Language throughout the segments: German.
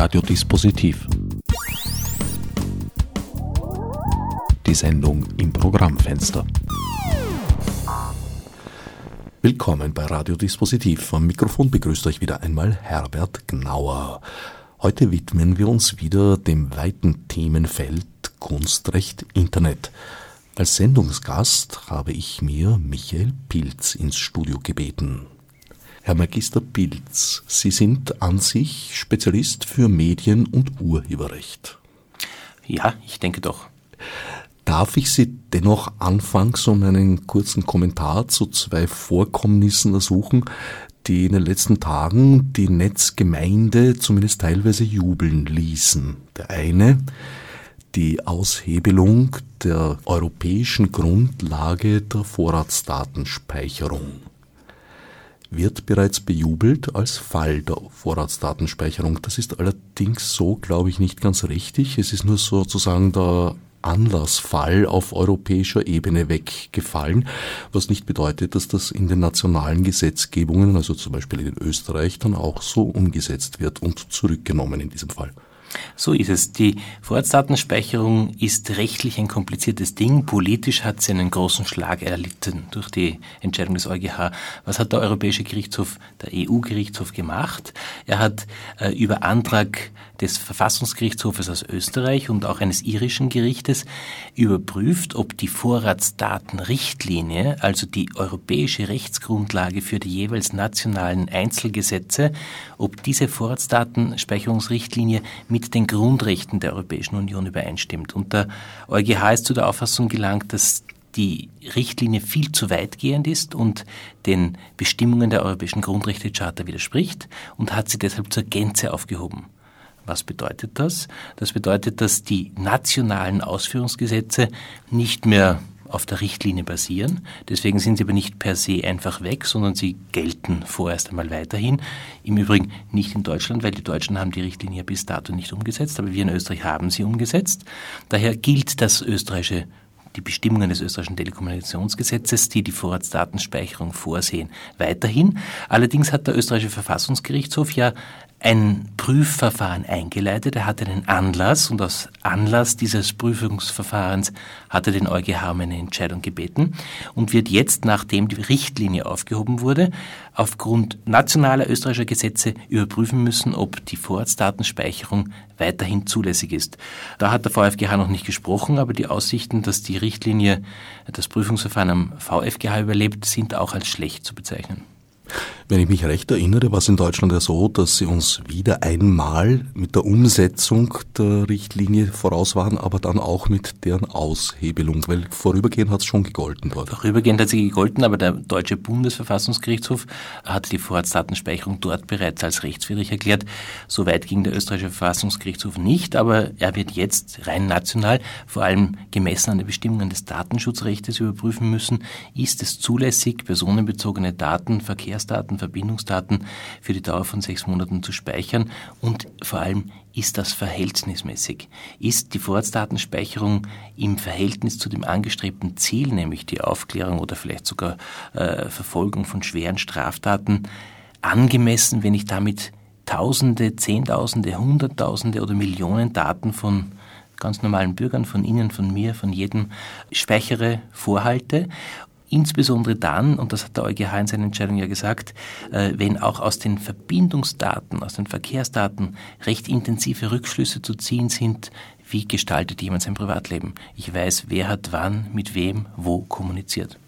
Radiodispositiv. Die Sendung im Programmfenster. Willkommen bei Radiodispositiv. Am Mikrofon begrüßt euch wieder einmal Herbert Gnauer. Heute widmen wir uns wieder dem weiten Themenfeld Kunstrecht Internet. Als Sendungsgast habe ich mir Michael Pilz ins Studio gebeten. Herr Magister Pilz, Sie sind an sich Spezialist für Medien- und Urheberrecht. Ja, ich denke doch. Darf ich Sie dennoch anfangs um einen kurzen Kommentar zu zwei Vorkommnissen ersuchen, die in den letzten Tagen die Netzgemeinde zumindest teilweise jubeln ließen. Der eine, die Aushebelung der europäischen Grundlage der Vorratsdatenspeicherung wird bereits bejubelt als Fall der Vorratsdatenspeicherung. Das ist allerdings so, glaube ich, nicht ganz richtig. Es ist nur sozusagen der Anlassfall auf europäischer Ebene weggefallen, was nicht bedeutet, dass das in den nationalen Gesetzgebungen, also zum Beispiel in Österreich, dann auch so umgesetzt wird und zurückgenommen in diesem Fall. So ist es. Die Vorratsdatenspeicherung ist rechtlich ein kompliziertes Ding. Politisch hat sie einen großen Schlag erlitten durch die Entscheidung des EuGH. Was hat der Europäische Gerichtshof, der EU-Gerichtshof gemacht? Er hat äh, über Antrag des Verfassungsgerichtshofes aus Österreich und auch eines irischen Gerichtes überprüft, ob die Vorratsdatenrichtlinie, also die europäische Rechtsgrundlage für die jeweils nationalen Einzelgesetze, ob diese Vorratsdatenspeicherungsrichtlinie mit den Grundrechten der Europäischen Union übereinstimmt. Und der EuGH ist zu der Auffassung gelangt, dass die Richtlinie viel zu weitgehend ist und den Bestimmungen der Europäischen Grundrechtecharta widerspricht und hat sie deshalb zur Gänze aufgehoben. Was bedeutet das? Das bedeutet, dass die nationalen Ausführungsgesetze nicht mehr auf der Richtlinie basieren. Deswegen sind sie aber nicht per se einfach weg, sondern sie gelten vorerst einmal weiterhin. Im Übrigen nicht in Deutschland, weil die Deutschen haben die Richtlinie bis dato nicht umgesetzt, aber wir in Österreich haben sie umgesetzt. Daher gilt das österreichische die Bestimmungen des österreichischen Telekommunikationsgesetzes, die die Vorratsdatenspeicherung vorsehen, weiterhin. Allerdings hat der österreichische Verfassungsgerichtshof ja ein Prüfverfahren eingeleitet. Er hatte einen Anlass und aus Anlass dieses Prüfungsverfahrens hat er den EuGH um eine Entscheidung gebeten und wird jetzt, nachdem die Richtlinie aufgehoben wurde, aufgrund nationaler österreichischer Gesetze überprüfen müssen, ob die Vorratsdatenspeicherung weiterhin zulässig ist. Da hat der VfGH noch nicht gesprochen, aber die Aussichten, dass die Richtlinie das Prüfungsverfahren am VfGH überlebt, sind auch als schlecht zu bezeichnen. Wenn ich mich recht erinnere, war es in Deutschland ja so, dass sie uns wieder einmal mit der Umsetzung der Richtlinie voraus waren, aber dann auch mit deren Aushebelung, weil vorübergehend hat es schon gegolten dort. Vorübergehend hat sie gegolten, aber der deutsche Bundesverfassungsgerichtshof hat die Vorratsdatenspeicherung dort bereits als rechtswidrig erklärt. Soweit ging der österreichische Verfassungsgerichtshof nicht, aber er wird jetzt rein national, vor allem gemessen an den Bestimmungen des Datenschutzrechts überprüfen müssen, ist es zulässig, personenbezogene Daten, Verkehrsdaten, Verbindungsdaten für die Dauer von sechs Monaten zu speichern und vor allem ist das verhältnismäßig? Ist die Vorratsdatenspeicherung im Verhältnis zu dem angestrebten Ziel, nämlich die Aufklärung oder vielleicht sogar äh, Verfolgung von schweren Straftaten, angemessen, wenn ich damit Tausende, Zehntausende, Hunderttausende oder Millionen Daten von ganz normalen Bürgern, von Ihnen, von mir, von jedem speichere, vorhalte Insbesondere dann, und das hat der EuGH in seiner Entscheidung ja gesagt, äh, wenn auch aus den Verbindungsdaten, aus den Verkehrsdaten recht intensive Rückschlüsse zu ziehen sind, wie gestaltet jemand sein Privatleben. Ich weiß, wer hat wann, mit wem, wo kommuniziert.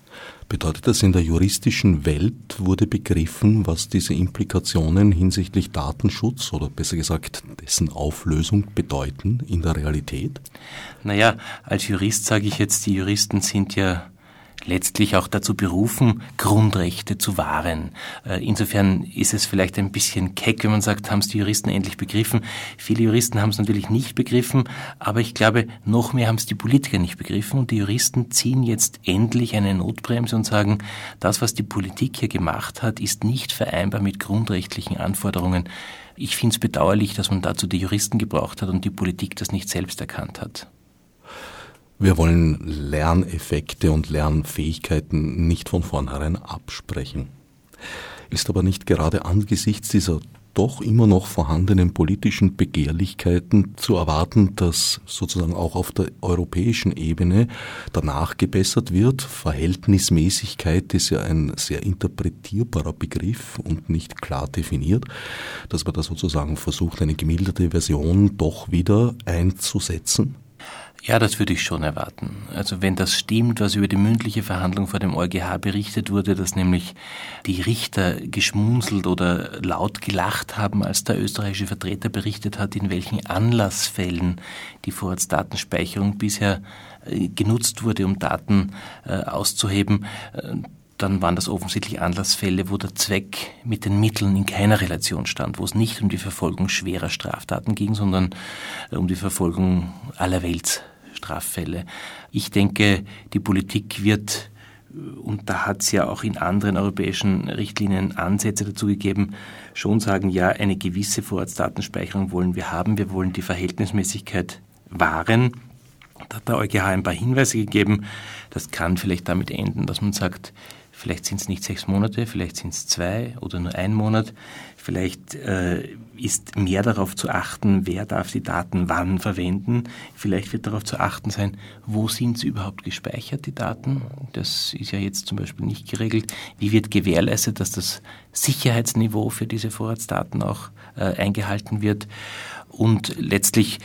Bedeutet das, in der juristischen Welt wurde begriffen, was diese Implikationen hinsichtlich Datenschutz oder besser gesagt dessen Auflösung bedeuten in der Realität? Naja, als Jurist sage ich jetzt, die Juristen sind ja letztlich auch dazu berufen, Grundrechte zu wahren. Äh, insofern ist es vielleicht ein bisschen keck, wenn man sagt, haben es die Juristen endlich begriffen. Viele Juristen haben es natürlich nicht begriffen, aber ich glaube, noch mehr haben es die Politiker nicht begriffen und die Juristen ziehen jetzt endlich eine Notbremse und sagen, das, was die Politik hier gemacht hat, ist nicht vereinbar mit grundrechtlichen Anforderungen. Ich finde es bedauerlich, dass man dazu die Juristen gebraucht hat und die Politik das nicht selbst erkannt hat. Wir wollen Lerneffekte und Lernfähigkeiten nicht von vornherein absprechen. Ist aber nicht gerade angesichts dieser doch immer noch vorhandenen politischen Begehrlichkeiten zu erwarten, dass sozusagen auch auf der europäischen Ebene danach gebessert wird. Verhältnismäßigkeit ist ja ein sehr interpretierbarer Begriff und nicht klar definiert, dass man da sozusagen versucht, eine gemilderte Version doch wieder einzusetzen. Ja, das würde ich schon erwarten. Also wenn das stimmt, was über die mündliche Verhandlung vor dem EuGH berichtet wurde, dass nämlich die Richter geschmunzelt oder laut gelacht haben, als der österreichische Vertreter berichtet hat, in welchen Anlassfällen die Vorratsdatenspeicherung bisher äh, genutzt wurde, um Daten äh, auszuheben, äh, dann waren das offensichtlich Anlassfälle, wo der Zweck mit den Mitteln in keiner Relation stand, wo es nicht um die Verfolgung schwerer Straftaten ging, sondern um die Verfolgung aller Welt Straffälle. Ich denke, die Politik wird, und da hat es ja auch in anderen europäischen Richtlinien Ansätze dazu gegeben, schon sagen, ja, eine gewisse Vorratsdatenspeicherung wollen wir haben, wir wollen die Verhältnismäßigkeit wahren. Da hat der EuGH ein paar Hinweise gegeben. Das kann vielleicht damit enden, dass man sagt, Vielleicht sind es nicht sechs Monate, vielleicht sind es zwei oder nur ein Monat. Vielleicht äh, ist mehr darauf zu achten, wer darf die Daten wann verwenden. Vielleicht wird darauf zu achten sein, wo sind sie überhaupt gespeichert, die Daten. Das ist ja jetzt zum Beispiel nicht geregelt. Wie wird gewährleistet, dass das Sicherheitsniveau für diese Vorratsdaten auch äh, eingehalten wird? Und letztlich,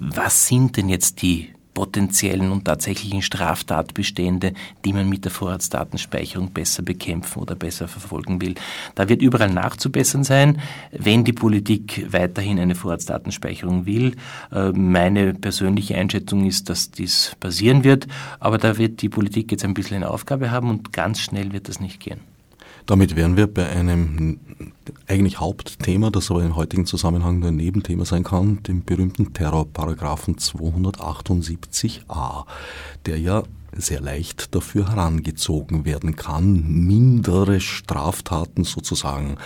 was sind denn jetzt die potenziellen und tatsächlichen Straftatbestände, die man mit der Vorratsdatenspeicherung besser bekämpfen oder besser verfolgen will. Da wird überall nachzubessern sein, wenn die Politik weiterhin eine Vorratsdatenspeicherung will. Äh, meine persönliche Einschätzung ist, dass dies passieren wird, aber da wird die Politik jetzt ein bisschen eine Aufgabe haben und ganz schnell wird das nicht gehen. Damit wären wir bei einem eigentlich Hauptthema, das aber im heutigen Zusammenhang nur ein Nebenthema sein kann, dem berühmten Terrorparagraphen 278a, der ja sehr leicht dafür herangezogen werden kann, mindere Straftaten sozusagen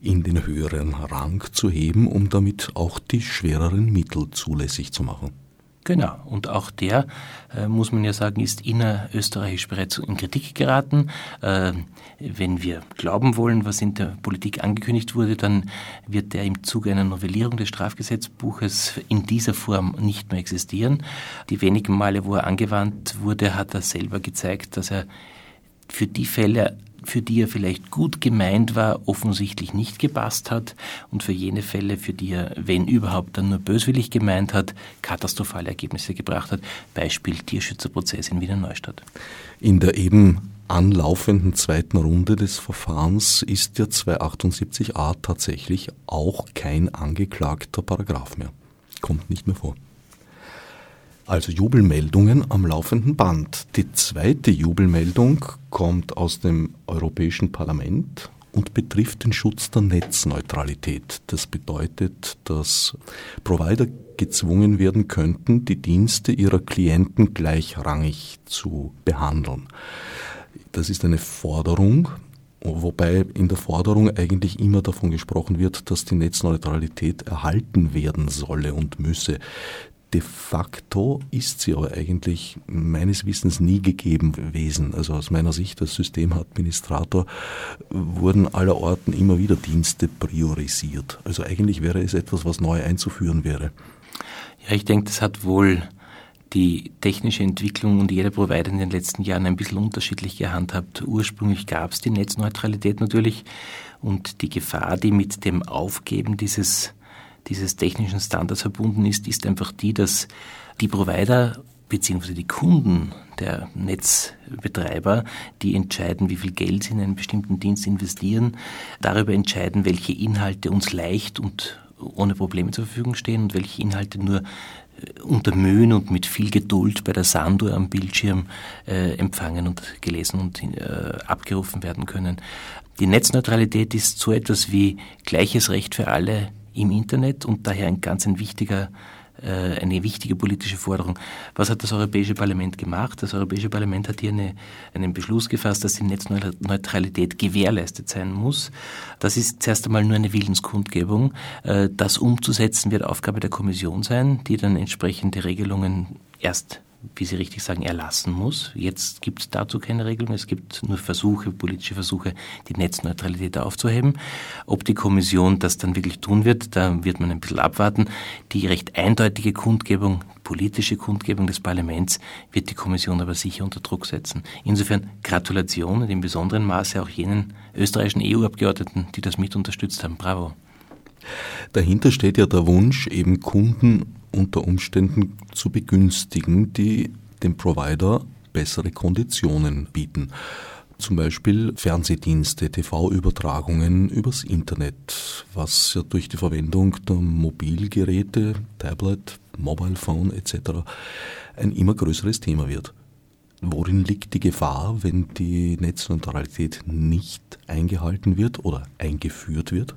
in den höheren Rang zu heben, um damit auch die schwereren Mittel zulässig zu machen. Genau, und auch der, äh, muss man ja sagen, ist innerösterreichisch bereits in Kritik geraten. Äh, wenn wir glauben wollen, was in der Politik angekündigt wurde, dann wird der im Zuge einer Novellierung des Strafgesetzbuches in dieser Form nicht mehr existieren. Die wenigen Male, wo er angewandt wurde, hat er selber gezeigt, dass er für die Fälle für die er vielleicht gut gemeint war, offensichtlich nicht gepasst hat und für jene Fälle, für die er, wenn überhaupt, dann nur böswillig gemeint hat, katastrophale Ergebnisse gebracht hat. Beispiel Tierschützerprozess in Wiener Neustadt. In der eben anlaufenden zweiten Runde des Verfahrens ist der 278a tatsächlich auch kein angeklagter Paragraph mehr. Kommt nicht mehr vor. Also Jubelmeldungen am laufenden Band. Die zweite Jubelmeldung kommt aus dem Europäischen Parlament und betrifft den Schutz der Netzneutralität. Das bedeutet, dass Provider gezwungen werden könnten, die Dienste ihrer Klienten gleichrangig zu behandeln. Das ist eine Forderung, wobei in der Forderung eigentlich immer davon gesprochen wird, dass die Netzneutralität erhalten werden solle und müsse. De facto ist sie aber eigentlich meines Wissens nie gegeben gewesen. Also aus meiner Sicht als Systemadministrator wurden allerorten immer wieder Dienste priorisiert. Also eigentlich wäre es etwas, was neu einzuführen wäre. Ja, ich denke, das hat wohl die technische Entwicklung und jeder Provider in den letzten Jahren ein bisschen unterschiedlich gehandhabt. Ursprünglich gab es die Netzneutralität natürlich und die Gefahr, die mit dem Aufgeben dieses dieses technischen Standards verbunden ist, ist einfach die, dass die Provider beziehungsweise die Kunden der Netzbetreiber, die entscheiden, wie viel Geld sie in einen bestimmten Dienst investieren, darüber entscheiden, welche Inhalte uns leicht und ohne Probleme zur Verfügung stehen und welche Inhalte nur äh, unter Mühen und mit viel Geduld bei der Sanduhr am Bildschirm äh, empfangen und gelesen und äh, abgerufen werden können. Die Netzneutralität ist so etwas wie gleiches Recht für alle im Internet und daher ein ganz ein wichtiger äh, eine wichtige politische Forderung. Was hat das Europäische Parlament gemacht? Das Europäische Parlament hat hier eine, einen Beschluss gefasst, dass die Netzneutralität gewährleistet sein muss. Das ist zuerst einmal nur eine Willenskundgebung. Äh, das umzusetzen wird Aufgabe der Kommission sein, die dann entsprechende Regelungen erst wie Sie richtig sagen, erlassen muss. Jetzt gibt es dazu keine Regelung. Es gibt nur Versuche, politische Versuche, die Netzneutralität aufzuheben. Ob die Kommission das dann wirklich tun wird, da wird man ein bisschen abwarten. Die recht eindeutige Kundgebung, politische Kundgebung des Parlaments wird die Kommission aber sicher unter Druck setzen. Insofern Gratulation und in besonderem Maße auch jenen österreichischen EU-Abgeordneten, die das mit unterstützt haben. Bravo. Dahinter steht ja der Wunsch, eben Kunden unter Umständen zu begünstigen, die dem Provider bessere Konditionen bieten. Zum Beispiel Fernsehdienste, TV-Übertragungen übers Internet, was ja durch die Verwendung der Mobilgeräte, Tablet, Mobile Phone etc. ein immer größeres Thema wird. Worin liegt die Gefahr, wenn die Netzneutralität nicht eingehalten wird oder eingeführt wird?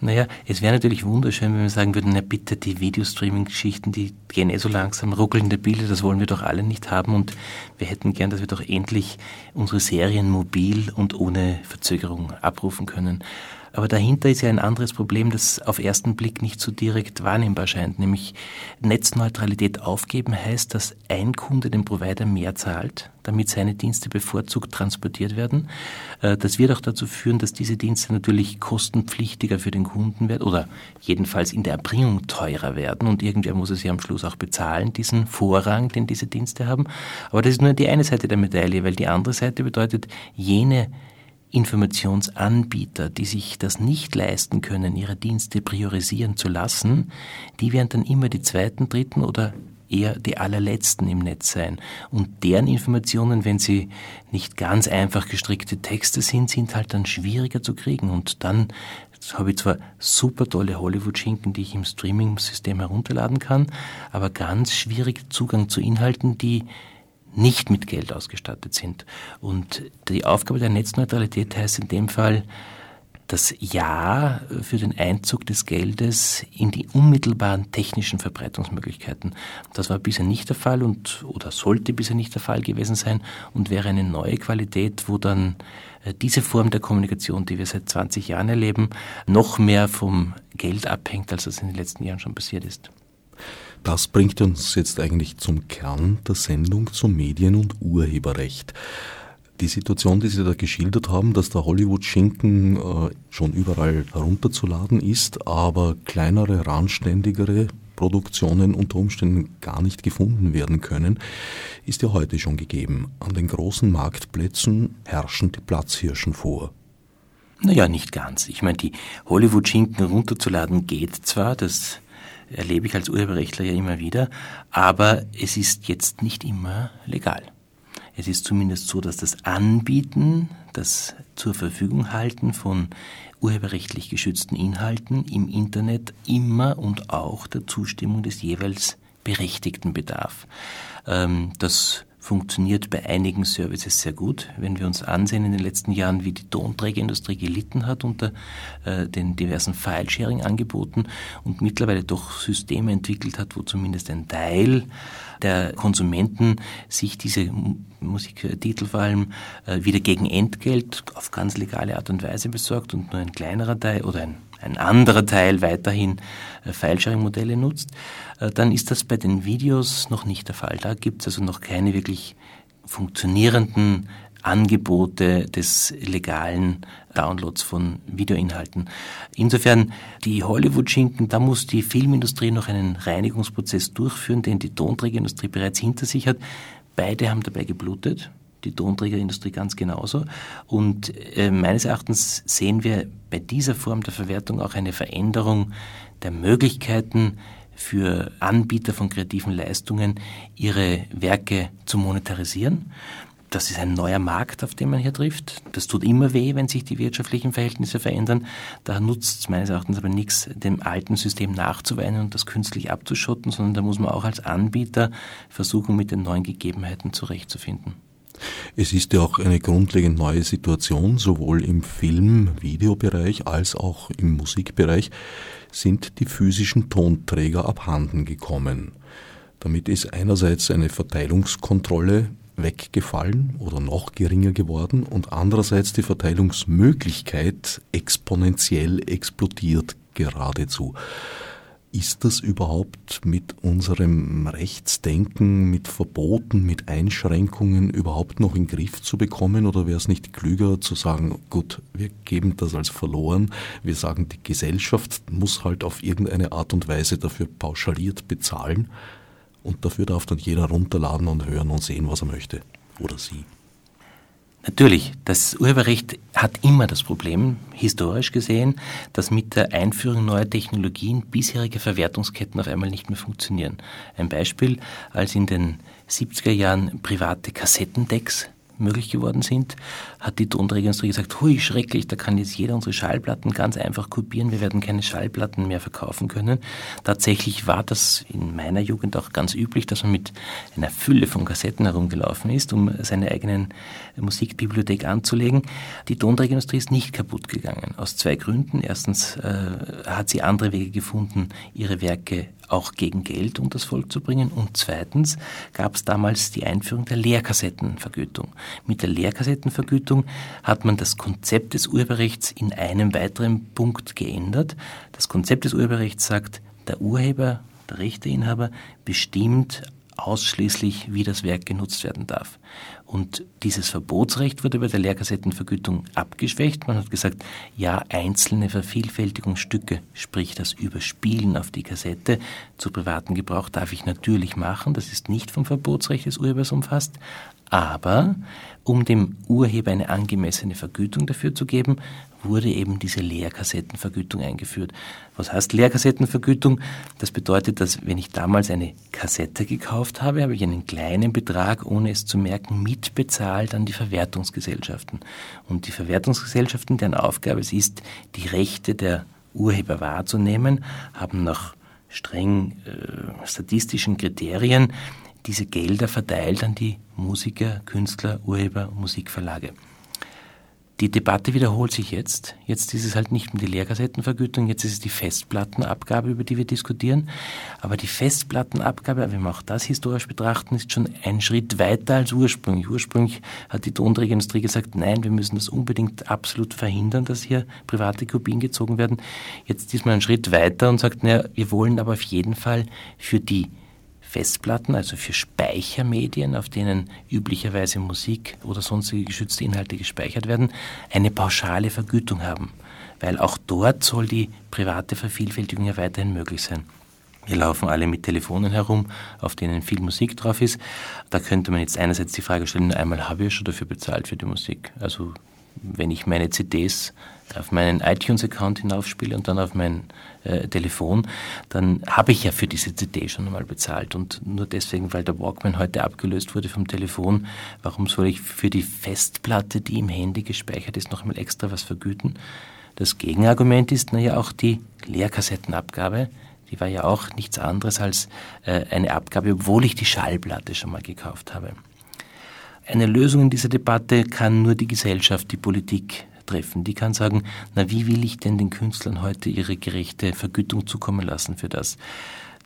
Naja, es wäre natürlich wunderschön, wenn wir sagen würden, na bitte, die Videostreaming-Geschichten, die gehen eh so langsam, ruckelnde Bilder, das wollen wir doch alle nicht haben und wir hätten gern, dass wir doch endlich unsere Serien mobil und ohne Verzögerung abrufen können. Aber dahinter ist ja ein anderes Problem, das auf ersten Blick nicht so direkt wahrnehmbar scheint, nämlich Netzneutralität aufgeben heißt, dass ein Kunde dem Provider mehr zahlt, damit seine Dienste bevorzugt transportiert werden. Äh, das wird auch dazu führen, dass diese Dienste natürlich kostenpflichtiger für den Kunden werden oder jedenfalls in der Erbringung teurer werden und irgendwer muss es ja am Schluss auch bezahlen, diesen Vorrang, den diese Dienste haben. Aber das ist nur die eine Seite der Medaille, weil die andere Seite bedeutet, jene Informationsanbieter, die sich das nicht leisten können, ihre Dienste priorisieren zu lassen, die werden dann immer die zweiten, dritten oder eher die allerletzten im Netz sein. Und deren Informationen, wenn sie nicht ganz einfach gestrickte Texte sind, sind halt dann schwieriger zu kriegen. Und dann habe ich zwar super tolle Hollywood-Schinken, die ich im Streaming-System herunterladen kann, aber ganz schwierig Zugang zu Inhalten, die nicht mit Geld ausgestattet sind. Und die Aufgabe der Netzneutralität heißt in dem Fall, das Ja für den Einzug des Geldes in die unmittelbaren technischen Verbreitungsmöglichkeiten. Das war bisher nicht der Fall und oder sollte bisher nicht der Fall gewesen sein und wäre eine neue Qualität, wo dann äh, diese Form der Kommunikation, die wir seit 20 Jahren erleben, noch mehr vom Geld abhängt, als das in den letzten Jahren schon passiert ist. Das bringt uns jetzt eigentlich zum Kern der Sendung zum Medien- und Urheberrecht. Die Situation, die Sie da geschildert haben, dass der Hollywood-Schinken äh, schon überall herunterzuladen ist, aber kleinere, randständigere Produktionen unter Umständen gar nicht gefunden werden können, ist ja heute schon gegeben. An den großen Marktplätzen herrschen die Platzhirschen vor. Naja, nicht ganz. Ich meine, die Hollywood-Schinken runterzuladen geht zwar, das erlebe ich als Urheberrechtler ja immer wieder, aber es ist jetzt nicht immer legal. Es ist zumindest so, dass das Anbieten, das zur Verfügung halten von urheberrechtlich geschützten Inhalten im Internet immer und auch der Zustimmung des jeweils Berechtigten bedarf. Ähm, das funktioniert bei einigen Services sehr gut. Wenn wir uns ansehen in den letzten Jahren, wie die Tonträgerindustrie gelitten hat unter äh, den diversen File-Sharing-Angeboten und mittlerweile doch Systeme entwickelt hat, wo zumindest ein Teil der Konsumenten sich diese Musiktitel vor allem äh, wieder gegen Entgelt auf ganz legale Art und Weise besorgt und nur ein kleinerer Teil oder ein ein anderer Teil weiterhin äh, File-Sharing-Modelle nutzt, äh, dann ist das bei den Videos noch nicht der Fall. Da gibt es also noch keine wirklich funktionierenden Angebote des legalen Downloads von Videoinhalten. Insofern die Hollywood-Schinken, da muss die Filmindustrie noch einen Reinigungsprozess durchführen, den die Tonträgerindustrie bereits hinter sich hat. Beide haben dabei geblutet die Tonträgerindustrie ganz genauso. Und äh, meines Erachtens sehen wir bei dieser Form der Verwertung auch eine Veränderung der Möglichkeiten für Anbieter von kreativen Leistungen, ihre Werke zu monetarisieren. Das ist ein neuer Markt, auf den man hier trifft. Das tut immer weh, wenn sich die wirtschaftlichen Verhältnisse verändern. Da nutzt es meines Erachtens aber nichts, dem alten System nachzuweinen und das künstlich abzuschotten, sondern da muss man auch als Anbieter versuchen, mit den neuen Gegebenheiten zurechtzufinden. Es ist ja auch eine grundlegend neue Situation, sowohl im Film-Videobereich als auch im Musikbereich sind die physischen Tonträger abhanden gekommen. Damit ist einerseits eine Verteilungskontrolle weggefallen oder noch geringer geworden und andererseits die Verteilungsmöglichkeit exponentiell explodiert geradezu. Ist das überhaupt mit unserem Rechtsdenken, mit Verboten, mit Einschränkungen überhaupt noch in den Griff zu bekommen? Oder wäre es nicht klüger zu sagen, gut, wir geben das als verloren, wir sagen, die Gesellschaft muss halt auf irgendeine Art und Weise dafür pauschaliert bezahlen und dafür darf dann jeder runterladen und hören und sehen, was er möchte oder sie. Natürlich, das Urheberrecht hat immer das Problem, historisch gesehen, dass mit der Einführung neuer Technologien bisherige Verwertungsketten auf einmal nicht mehr funktionieren. Ein Beispiel, als in den 70er Jahren private Kassettendecks möglich geworden sind, hat die Tonträgerindustrie gesagt, hui, schrecklich, da kann jetzt jeder unsere Schallplatten ganz einfach kopieren, wir werden keine Schallplatten mehr verkaufen können. Tatsächlich war das in meiner Jugend auch ganz üblich, dass man mit einer Fülle von Kassetten herumgelaufen ist, um seine eigenen Musikbibliothek anzulegen. Die Tonträgerindustrie ist nicht kaputt gegangen, aus zwei Gründen. Erstens äh, hat sie andere Wege gefunden, ihre Werke auch gegen Geld unter das Volk zu bringen. Und zweitens gab es damals die Einführung der Lehrkassettenvergütung. Mit der Lehrkassettenvergütung hat man das Konzept des Urheberrechts in einem weiteren Punkt geändert. Das Konzept des Urheberrechts sagt, der Urheber, der Rechteinhaber bestimmt ausschließlich, wie das Werk genutzt werden darf. Und dieses Verbotsrecht wurde bei der Lehrkassettenvergütung abgeschwächt. Man hat gesagt, ja, einzelne Vervielfältigungsstücke, sprich das Überspielen auf die Kassette zu privaten Gebrauch darf ich natürlich machen. Das ist nicht vom Verbotsrecht des Urhebers umfasst. Aber um dem Urheber eine angemessene Vergütung dafür zu geben, wurde eben diese Leerkassettenvergütung eingeführt. Was heißt Leerkassettenvergütung? Das bedeutet, dass wenn ich damals eine Kassette gekauft habe, habe ich einen kleinen Betrag, ohne es zu merken, mitbezahlt an die Verwertungsgesellschaften. Und die Verwertungsgesellschaften, deren Aufgabe es ist, die Rechte der Urheber wahrzunehmen, haben nach streng äh, statistischen Kriterien diese Gelder verteilt an die Musiker, Künstler, Urheber, Musikverlage. Die Debatte wiederholt sich jetzt. Jetzt ist es halt nicht mehr die Lehrkassettenvergütung, jetzt ist es die Festplattenabgabe, über die wir diskutieren. Aber die Festplattenabgabe, wenn wir auch das historisch betrachten, ist schon ein Schritt weiter als ursprünglich. Ursprünglich hat die Tonträgerindustrie gesagt, nein, wir müssen das unbedingt absolut verhindern, dass hier private Kopien gezogen werden. Jetzt ist man einen Schritt weiter und sagt, naja, wir wollen aber auf jeden Fall für die Festplatten, also für Speichermedien, auf denen üblicherweise Musik oder sonstige geschützte Inhalte gespeichert werden, eine pauschale Vergütung haben. Weil auch dort soll die private Vervielfältigung ja weiterhin möglich sein. Wir laufen alle mit Telefonen herum, auf denen viel Musik drauf ist. Da könnte man jetzt einerseits die Frage stellen, einmal habe ich schon dafür bezahlt für die Musik. Also wenn ich meine CDs auf meinen iTunes-Account hinaufspiele und dann auf mein äh, Telefon, dann habe ich ja für diese CD schon einmal bezahlt. Und nur deswegen, weil der Walkman heute abgelöst wurde vom Telefon, warum soll ich für die Festplatte, die im Handy gespeichert ist, noch einmal extra was vergüten? Das Gegenargument ist naja auch die Leerkassettenabgabe. Die war ja auch nichts anderes als äh, eine Abgabe, obwohl ich die Schallplatte schon mal gekauft habe. Eine Lösung in dieser Debatte kann nur die Gesellschaft, die Politik treffen. Die kann sagen, na wie will ich denn den Künstlern heute ihre gerechte Vergütung zukommen lassen für das?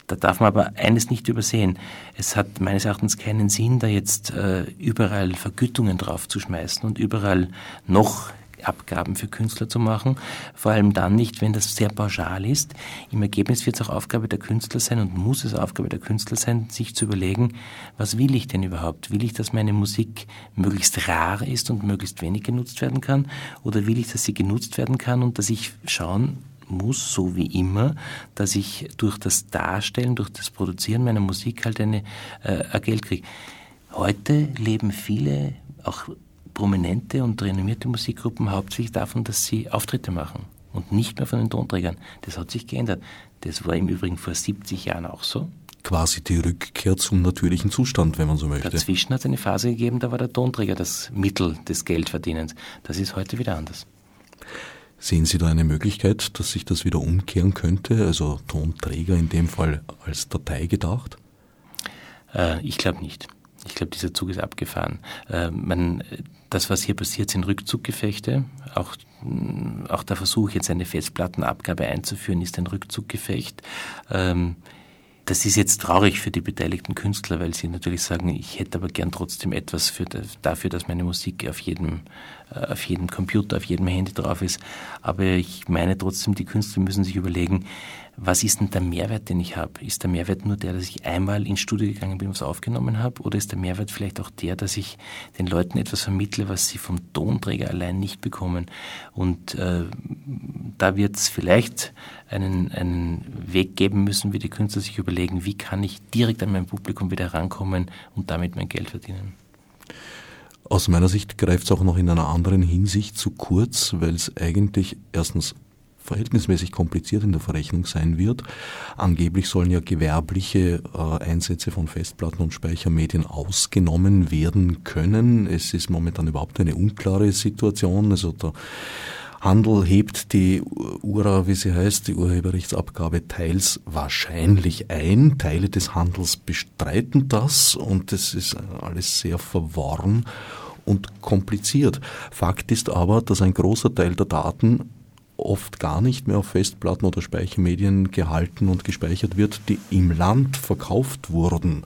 Da darf man aber eines nicht übersehen. Es hat meines Erachtens keinen Sinn, da jetzt äh, überall Vergütungen draufzuschmeißen und überall noch Abgaben für Künstler zu machen, vor allem dann nicht, wenn das sehr pauschal ist. Im Ergebnis wird es auch Aufgabe der Künstler sein und muss es Aufgabe der Künstler sein, sich zu überlegen, was will ich denn überhaupt? Will ich, dass meine Musik möglichst rar ist und möglichst wenig genutzt werden kann? Oder will ich, dass sie genutzt werden kann und dass ich schauen muss, so wie immer, dass ich durch das Darstellen, durch das Produzieren meiner Musik halt eine, äh, ein Geld kriege. Heute leben viele, auch prominente und renommierte Musikgruppen hauptsächlich davon, dass sie Auftritte machen und nicht mehr von den Tonträgern. Das hat sich geändert. Das war im Übrigen vor 70 Jahren auch so. Quasi die Rückkehr zum natürlichen Zustand, wenn man so möchte. Dazwischen hat es eine Phase gegeben, da war der Tonträger das Mittel des Geldverdienens. Das ist heute wieder anders. Sehen Sie da eine Möglichkeit, dass sich das wieder umkehren könnte? Also Tonträger in dem Fall als Datei gedacht? Äh, ich glaube nicht. Ich glaube, dieser Zug ist abgefahren. Äh, man, das, was hier passiert, sind Rückzuggefechte. Auch, auch der Versuch, jetzt eine Festplattenabgabe einzuführen, ist ein Rückzuggefecht. Ähm, das ist jetzt traurig für die beteiligten Künstler, weil sie natürlich sagen, ich hätte aber gern trotzdem etwas für, dafür, dass meine Musik auf jedem, äh, auf jedem Computer, auf jedem Handy drauf ist. Aber ich meine trotzdem, die Künstler müssen sich überlegen, was ist denn der Mehrwert, den ich habe? Ist der Mehrwert nur der, dass ich einmal ins Studio gegangen bin, was aufgenommen habe? Oder ist der Mehrwert vielleicht auch der, dass ich den Leuten etwas vermittle, was sie vom Tonträger allein nicht bekommen? Und äh, da wird es vielleicht einen, einen Weg geben müssen, wie die Künstler sich überlegen, wie kann ich direkt an mein Publikum wieder herankommen und damit mein Geld verdienen. Aus meiner Sicht greift es auch noch in einer anderen Hinsicht zu kurz, weil es eigentlich erstens verhältnismäßig kompliziert in der Verrechnung sein wird. Angeblich sollen ja gewerbliche äh, Einsätze von Festplatten und Speichermedien ausgenommen werden können. Es ist momentan überhaupt eine unklare Situation. Also der Handel hebt die URA, wie sie heißt, die Urheberrechtsabgabe teils wahrscheinlich ein. Teile des Handels bestreiten das und es ist alles sehr verworren und kompliziert. Fakt ist aber, dass ein großer Teil der Daten oft gar nicht mehr auf Festplatten oder Speichermedien gehalten und gespeichert wird, die im Land verkauft wurden,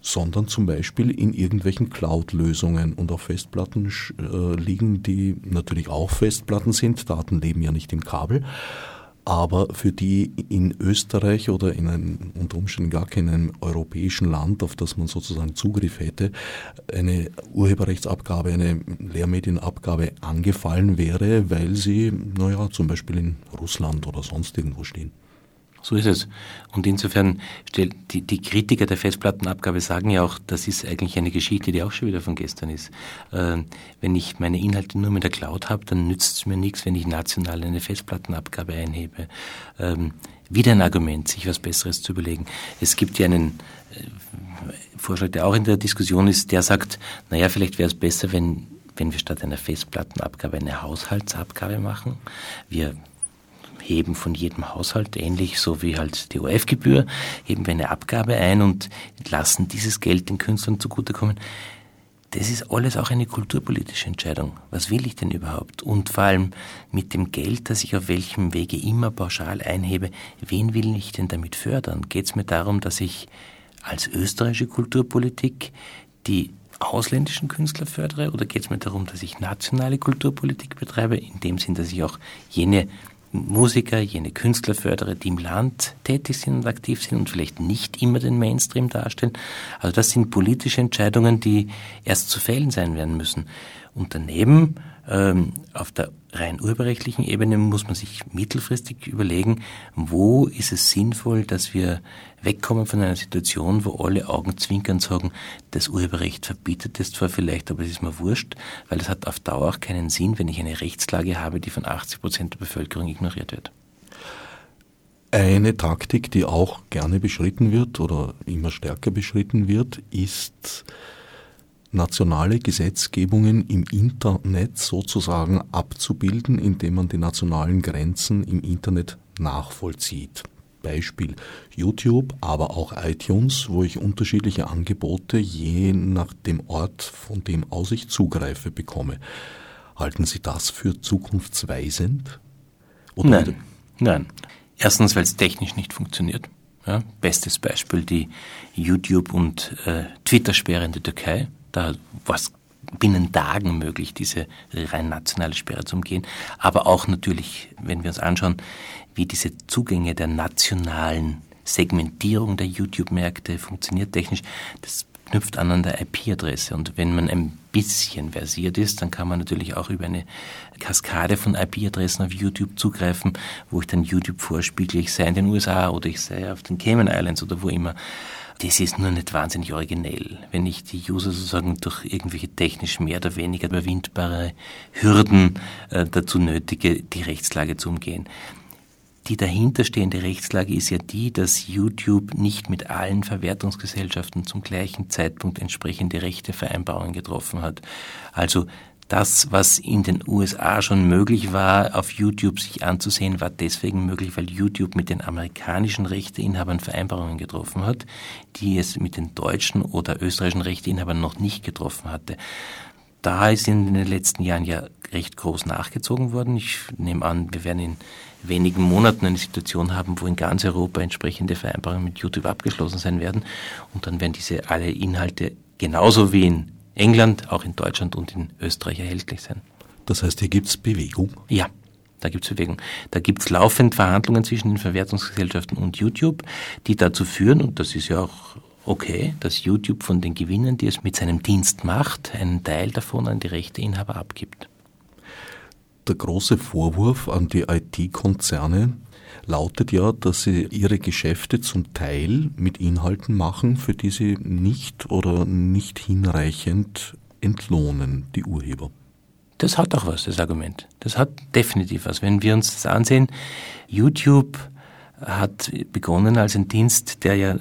sondern zum Beispiel in irgendwelchen Cloud-Lösungen und auf Festplatten äh, liegen, die natürlich auch Festplatten sind. Daten leben ja nicht im Kabel, aber für die in Österreich oder in einem unter Umständen gar keinem europäischen Land, auf das man sozusagen Zugriff hätte, eine Urheberrechtsabgabe, eine Lehrmedienabgabe angefallen wäre, weil sie, naja, zum Beispiel in Russland oder sonst irgendwo stehen. So ist es. Und insofern, die, die Kritiker der Festplattenabgabe sagen ja auch, das ist eigentlich eine Geschichte, die auch schon wieder von gestern ist. Äh, wenn ich meine Inhalte nur mit der Cloud habe, dann nützt es mir nichts, wenn ich national eine Festplattenabgabe einhebe. Ähm, wieder ein Argument, sich was Besseres zu überlegen. Es gibt ja einen äh, Vorschlag, der auch in der Diskussion ist, der sagt, naja, vielleicht wäre es besser, wenn wenn wir statt einer Festplattenabgabe eine Haushaltsabgabe machen. Wir heben von jedem Haushalt, ähnlich so wie halt die OF-Gebühr, heben wir eine Abgabe ein und lassen dieses Geld den Künstlern zugutekommen. Das ist alles auch eine kulturpolitische Entscheidung. Was will ich denn überhaupt? Und vor allem mit dem Geld, das ich auf welchem Wege immer pauschal einhebe, wen will ich denn damit fördern? Geht es mir darum, dass ich als österreichische Kulturpolitik die ausländischen Künstler fördere oder geht es mir darum, dass ich nationale Kulturpolitik betreibe, in dem Sinn, dass ich auch jene Musiker, jene Künstler fördere, die im Land tätig sind und aktiv sind und vielleicht nicht immer den Mainstream darstellen. Also das sind politische Entscheidungen, die erst zu fällen sein werden müssen. Und daneben, auf der rein urheberrechtlichen Ebene, muss man sich mittelfristig überlegen, wo ist es sinnvoll, dass wir wegkommen von einer Situation, wo alle Augen zwinkern sagen, das Urheberrecht verbietet es zwar vielleicht, aber es ist mir wurscht, weil es hat auf Dauer auch keinen Sinn, wenn ich eine Rechtslage habe, die von 80 Prozent der Bevölkerung ignoriert wird. Eine Taktik, die auch gerne beschritten wird oder immer stärker beschritten wird, ist nationale Gesetzgebungen im Internet sozusagen abzubilden, indem man die nationalen Grenzen im Internet nachvollzieht. Beispiel YouTube, aber auch iTunes, wo ich unterschiedliche Angebote je nach dem Ort, von dem aus ich zugreife, bekomme. Halten Sie das für zukunftsweisend? Oder nein, nein. Erstens, weil es technisch nicht funktioniert. Ja, bestes Beispiel die YouTube- und äh, Twitter-Sperre in der Türkei. Da war binnen Tagen möglich, diese rein nationale Sperre zu umgehen. Aber auch natürlich, wenn wir uns anschauen, wie diese Zugänge der nationalen Segmentierung der YouTube-Märkte funktioniert technisch, das knüpft an an der IP-Adresse. Und wenn man ein bisschen versiert ist, dann kann man natürlich auch über eine Kaskade von IP-Adressen auf YouTube zugreifen, wo ich dann YouTube vorspiegel, ich sei in den USA oder ich sei auf den Cayman Islands oder wo immer. Das ist nur nicht wahnsinnig originell. Wenn ich die User sozusagen durch irgendwelche technisch mehr oder weniger überwindbare Hürden äh, dazu nötige, die Rechtslage zu umgehen. Die dahinterstehende Rechtslage ist ja die, dass YouTube nicht mit allen Verwertungsgesellschaften zum gleichen Zeitpunkt entsprechende Rechtevereinbarungen getroffen hat. Also das, was in den USA schon möglich war, auf YouTube sich anzusehen, war deswegen möglich, weil YouTube mit den amerikanischen Rechteinhabern Vereinbarungen getroffen hat, die es mit den deutschen oder österreichischen Rechteinhabern noch nicht getroffen hatte. Da ist in den letzten Jahren ja recht groß nachgezogen worden. Ich nehme an, wir werden in wenigen Monaten eine Situation haben, wo in ganz Europa entsprechende Vereinbarungen mit YouTube abgeschlossen sein werden. Und dann werden diese alle Inhalte genauso wie in England, auch in Deutschland und in Österreich erhältlich sein. Das heißt, hier gibt es Bewegung? Ja, da gibt es Bewegung. Da gibt es laufend Verhandlungen zwischen den Verwertungsgesellschaften und YouTube, die dazu führen, und das ist ja auch okay, dass YouTube von den Gewinnen, die es mit seinem Dienst macht, einen Teil davon an die Rechteinhaber abgibt. Der große Vorwurf an die IT-Konzerne lautet ja, dass sie ihre Geschäfte zum Teil mit Inhalten machen, für die sie nicht oder nicht hinreichend entlohnen, die Urheber. Das hat auch was, das Argument. Das hat definitiv was. Wenn wir uns das ansehen, YouTube hat begonnen als ein Dienst, der ja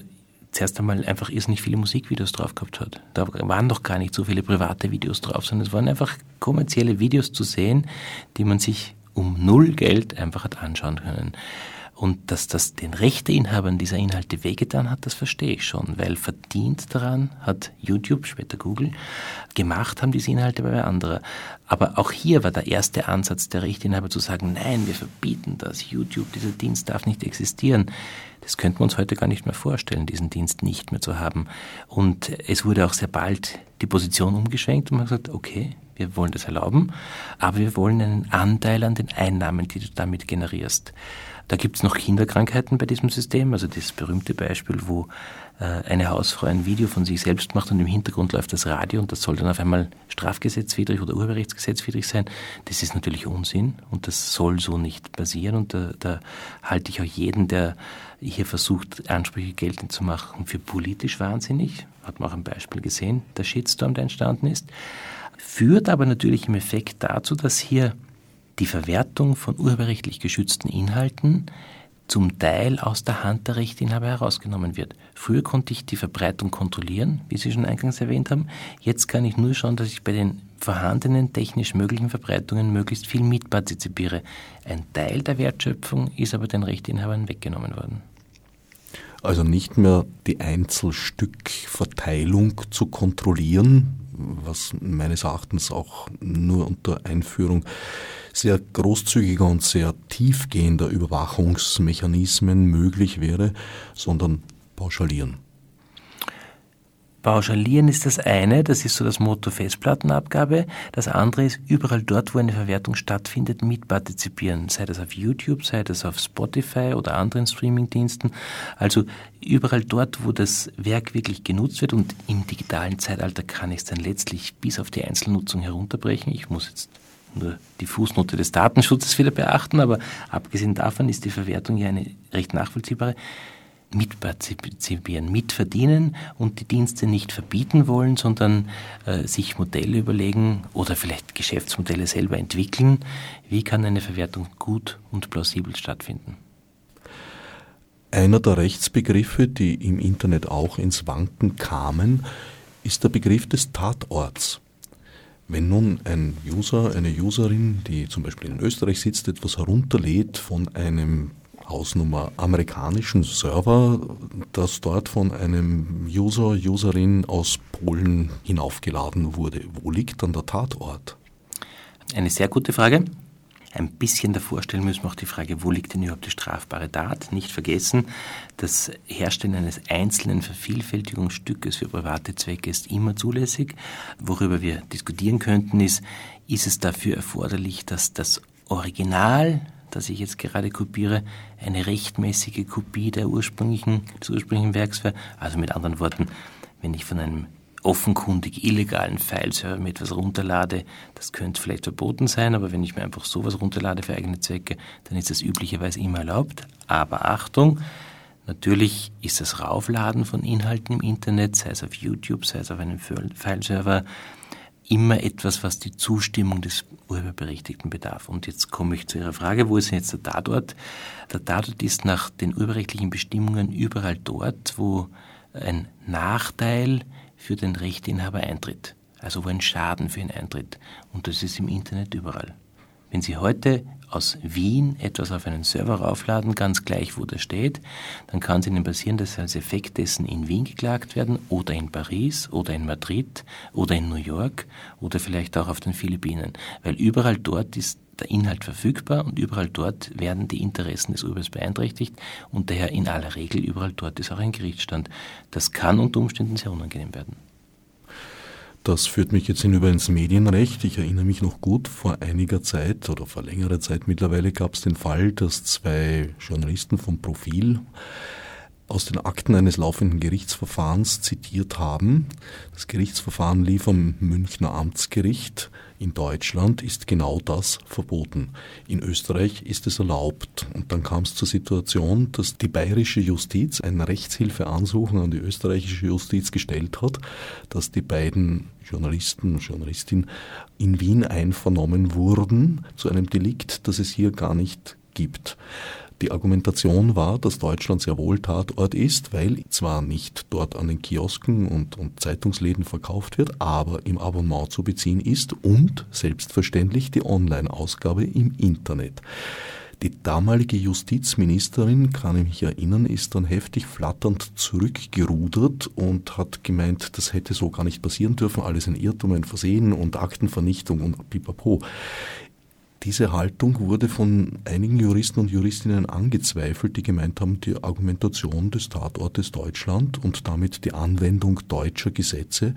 zuerst einmal einfach irrsinnig viele Musikvideos drauf gehabt hat. Da waren doch gar nicht so viele private Videos drauf, sondern es waren einfach kommerzielle Videos zu sehen, die man sich um null Geld einfach hat anschauen können. Und dass das den Rechteinhabern dieser Inhalte wehgetan hat, das verstehe ich schon, weil verdient daran hat YouTube, später Google, gemacht haben diese Inhalte bei anderer. Aber auch hier war der erste Ansatz der Rechteinhaber zu sagen, nein, wir verbieten das, YouTube, dieser Dienst darf nicht existieren. Das könnten wir uns heute gar nicht mehr vorstellen, diesen Dienst nicht mehr zu haben. Und es wurde auch sehr bald die Position umgeschwenkt und man hat gesagt, okay, wir wollen das erlauben, aber wir wollen einen Anteil an den Einnahmen, die du damit generierst. Da gibt es noch Kinderkrankheiten bei diesem System, also das berühmte Beispiel, wo äh, eine Hausfrau ein Video von sich selbst macht und im Hintergrund läuft das Radio und das soll dann auf einmal strafgesetzwidrig oder urheberrechtsgesetzwidrig sein. Das ist natürlich Unsinn und das soll so nicht passieren und da, da halte ich auch jeden, der hier versucht, Ansprüche geltend zu machen, für politisch wahnsinnig. Hat man auch ein Beispiel gesehen, der Shitstorm, der entstanden ist. Führt aber natürlich im Effekt dazu, dass hier die Verwertung von urheberrechtlich geschützten Inhalten zum Teil aus der Hand der Rechteinhaber herausgenommen wird. Früher konnte ich die Verbreitung kontrollieren, wie Sie schon eingangs erwähnt haben. Jetzt kann ich nur schauen, dass ich bei den vorhandenen technisch möglichen Verbreitungen möglichst viel mitpartizipiere. Ein Teil der Wertschöpfung ist aber den Rechteinhabern weggenommen worden. Also nicht mehr die Einzelstückverteilung zu kontrollieren, was meines Erachtens auch nur unter Einführung sehr großzügiger und sehr tiefgehender Überwachungsmechanismen möglich wäre, sondern pauschalieren. Pauschalieren ist das eine, das ist so das Motto Festplattenabgabe. Das andere ist, überall dort, wo eine Verwertung stattfindet, mitpartizipieren. Sei das auf YouTube, sei das auf Spotify oder anderen Streamingdiensten. Also überall dort, wo das Werk wirklich genutzt wird und im digitalen Zeitalter kann ich es dann letztlich bis auf die Einzelnutzung herunterbrechen. Ich muss jetzt nur die Fußnote des Datenschutzes wieder beachten, aber abgesehen davon ist die Verwertung ja eine recht nachvollziehbare. Mitpartizipieren, mitverdienen und die Dienste nicht verbieten wollen, sondern äh, sich Modelle überlegen oder vielleicht Geschäftsmodelle selber entwickeln. Wie kann eine Verwertung gut und plausibel stattfinden? Einer der Rechtsbegriffe, die im Internet auch ins Wanken kamen, ist der Begriff des Tatorts. Wenn nun ein User, eine Userin, die zum Beispiel in Österreich sitzt, etwas herunterlädt von einem Hausnummer amerikanischen Server, das dort von einem User, Userin aus Polen hinaufgeladen wurde, wo liegt dann der Tatort? Eine sehr gute Frage ein bisschen davor stellen müssen wir auch die Frage, wo liegt denn überhaupt die strafbare Tat? Nicht vergessen, das Herstellen eines einzelnen Vervielfältigungsstückes für private Zwecke ist immer zulässig. Worüber wir diskutieren könnten, ist, ist es dafür erforderlich, dass das Original, das ich jetzt gerade kopiere, eine rechtmäßige Kopie der ursprünglichen, des ursprünglichen Werks wäre? Also mit anderen Worten, wenn ich von einem offenkundig illegalen Fileserver mit etwas runterlade, das könnte vielleicht verboten sein, aber wenn ich mir einfach sowas runterlade für eigene Zwecke, dann ist das üblicherweise immer erlaubt. Aber Achtung, natürlich ist das Raufladen von Inhalten im Internet, sei es auf YouTube, sei es auf einem Fileserver, immer etwas, was die Zustimmung des Urheberberechtigten bedarf. Und jetzt komme ich zu Ihrer Frage, wo ist denn jetzt der Tatort? Der Tatort ist nach den urheberrechtlichen Bestimmungen überall dort, wo ein Nachteil für den Rechteinhaber eintritt, also wo ein Schaden für ihn eintritt. Und das ist im Internet überall. Wenn Sie heute aus Wien etwas auf einen Server raufladen, ganz gleich, wo das steht, dann kann es Ihnen passieren, dass Sie als Effekt dessen in Wien geklagt werden oder in Paris oder in Madrid oder in New York oder vielleicht auch auf den Philippinen, weil überall dort ist der Inhalt verfügbar und überall dort werden die Interessen des Urhebers beeinträchtigt und daher in aller Regel überall dort ist auch ein Gerichtsstand. Das kann unter Umständen sehr unangenehm werden. Das führt mich jetzt hinüber ins Medienrecht. Ich erinnere mich noch gut, vor einiger Zeit oder vor längerer Zeit mittlerweile gab es den Fall, dass zwei Journalisten vom Profil aus den Akten eines laufenden Gerichtsverfahrens zitiert haben. Das Gerichtsverfahren lief am Münchner Amtsgericht. In Deutschland ist genau das verboten. In Österreich ist es erlaubt. Und dann kam es zur Situation, dass die bayerische Justiz ein Rechtshilfeansuchen an die österreichische Justiz gestellt hat, dass die beiden Journalisten und Journalistinnen in Wien einvernommen wurden zu einem Delikt, das es hier gar nicht gibt. Die Argumentation war, dass Deutschland sehr wohl Tatort ist, weil zwar nicht dort an den Kiosken und, und Zeitungsläden verkauft wird, aber im Abonnement zu beziehen ist und selbstverständlich die Online-Ausgabe im Internet. Die damalige Justizministerin, kann ich mich erinnern, ist dann heftig flatternd zurückgerudert und hat gemeint, das hätte so gar nicht passieren dürfen, alles ein Irrtum, ein Versehen und Aktenvernichtung und pipapo. Diese Haltung wurde von einigen Juristen und Juristinnen angezweifelt, die gemeint haben, die Argumentation des Tatortes Deutschland und damit die Anwendung deutscher Gesetze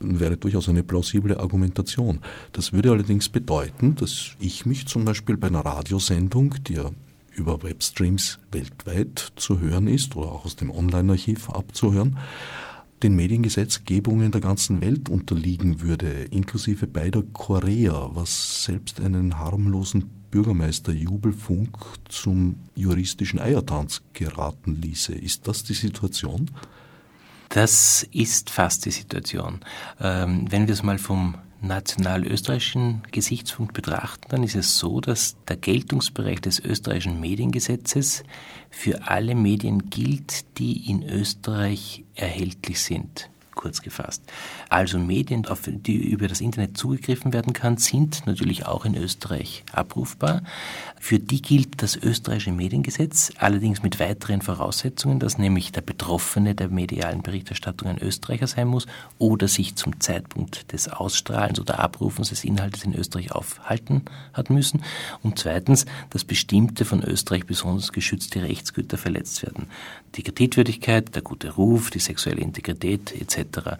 wäre durchaus eine plausible Argumentation. Das würde allerdings bedeuten, dass ich mich zum Beispiel bei einer Radiosendung, die ja über Webstreams weltweit zu hören ist oder auch aus dem Online-Archiv abzuhören, den Mediengesetzgebungen der ganzen Welt unterliegen würde, inklusive beider Korea, was selbst einen harmlosen Bürgermeister Jubelfunk zum juristischen Eiertanz geraten ließe. Ist das die Situation? Das ist fast die Situation. Ähm, wenn wir es mal vom national-österreichischen Gesichtspunkt betrachten, dann ist es so, dass der Geltungsbereich des österreichischen Mediengesetzes für alle Medien gilt, die in Österreich erhältlich sind kurz gefasst. Also Medien, auf die über das Internet zugegriffen werden kann, sind natürlich auch in Österreich abrufbar. Für die gilt das österreichische Mediengesetz, allerdings mit weiteren Voraussetzungen, dass nämlich der Betroffene der medialen Berichterstattung ein Österreicher sein muss oder sich zum Zeitpunkt des Ausstrahlens oder Abrufens des Inhaltes in Österreich aufhalten hat müssen. Und zweitens, dass bestimmte von Österreich besonders geschützte Rechtsgüter verletzt werden. Die Kreditwürdigkeit, der gute Ruf, die sexuelle Integrität etc.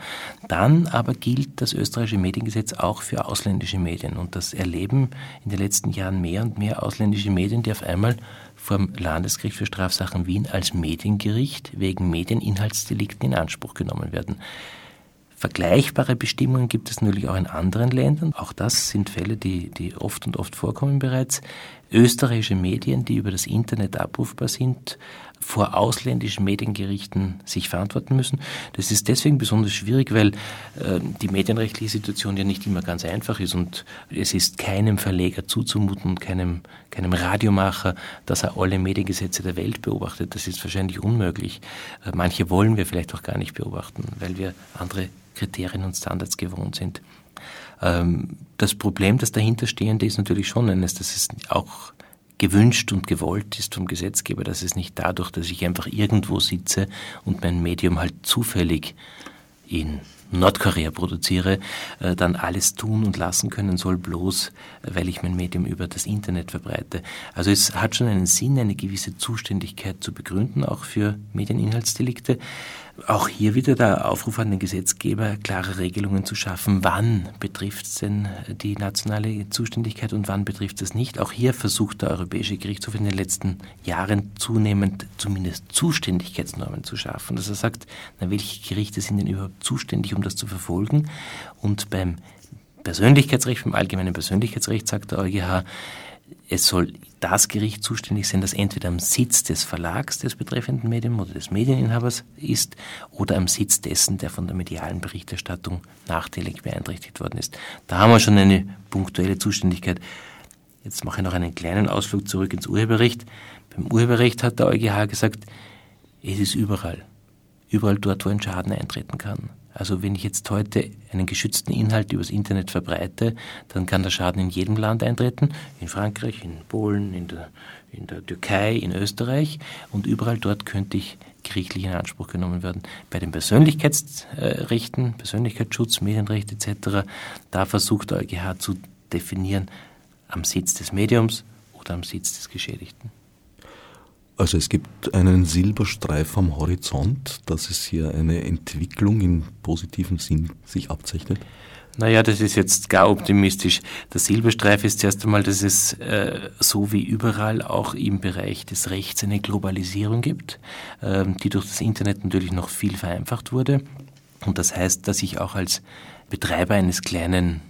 Dann aber gilt das österreichische Mediengesetz auch für ausländische Medien. Und das erleben in den letzten Jahren mehr und mehr ausländische Medien, die auf einmal vom Landesgericht für Strafsachen Wien als Mediengericht wegen Medieninhaltsdelikten in Anspruch genommen werden. Vergleichbare Bestimmungen gibt es natürlich auch in anderen Ländern. Auch das sind Fälle, die, die oft und oft vorkommen bereits. Österreichische Medien, die über das Internet abrufbar sind, vor ausländischen Mediengerichten sich verantworten müssen. Das ist deswegen besonders schwierig, weil äh, die medienrechtliche Situation ja nicht immer ganz einfach ist und es ist keinem Verleger zuzumuten und keinem, keinem Radiomacher, dass er alle Mediengesetze der Welt beobachtet. Das ist wahrscheinlich unmöglich. Äh, manche wollen wir vielleicht auch gar nicht beobachten, weil wir andere Kriterien und Standards gewohnt sind. Ähm, das Problem, das dahinter stehende ist natürlich schon eines, dass es auch gewünscht und gewollt ist vom Gesetzgeber, dass es nicht dadurch, dass ich einfach irgendwo sitze und mein Medium halt zufällig in Nordkorea produziere, äh, dann alles tun und lassen können soll, bloß äh, weil ich mein Medium über das Internet verbreite. Also es hat schon einen Sinn, eine gewisse Zuständigkeit zu begründen, auch für Medieninhaltsdelikte. Auch hier wieder der Aufruf an den Gesetzgeber, klare Regelungen zu schaffen. Wann betrifft es denn die nationale Zuständigkeit und wann betrifft es nicht? Auch hier versucht der Europäische Gerichtshof in den letzten Jahren zunehmend zumindest Zuständigkeitsnormen zu schaffen. Dass er sagt, na, welche Gerichte sind denn überhaupt zuständig, um das zu verfolgen? Und beim Persönlichkeitsrecht, beim allgemeinen Persönlichkeitsrecht sagt der EuGH, es soll das Gericht zuständig sein, das entweder am Sitz des Verlags des betreffenden Mediums oder des Medieninhabers ist oder am Sitz dessen, der von der medialen Berichterstattung nachteilig beeinträchtigt worden ist. Da haben wir schon eine punktuelle Zuständigkeit. Jetzt mache ich noch einen kleinen Ausflug zurück ins Urheberrecht. Beim Urheberrecht hat der EuGH gesagt, es ist überall. Überall dort, wo ein Schaden eintreten kann. Also wenn ich jetzt heute einen geschützten Inhalt übers Internet verbreite, dann kann der Schaden in jedem Land eintreten, in Frankreich, in Polen, in der, in der Türkei, in Österreich und überall dort könnte ich gerichtlich in Anspruch genommen werden. Bei den Persönlichkeitsrechten, Persönlichkeitsschutz, Medienrecht etc., da versucht der EuGH zu definieren am Sitz des Mediums oder am Sitz des Geschädigten. Also es gibt einen Silberstreif am Horizont, dass es hier eine Entwicklung in positivem Sinn sich abzeichnet? Naja, das ist jetzt gar optimistisch. Der Silberstreif ist zuerst einmal, dass es äh, so wie überall auch im Bereich des Rechts eine Globalisierung gibt, äh, die durch das Internet natürlich noch viel vereinfacht wurde. Und das heißt, dass ich auch als Betreiber eines kleinen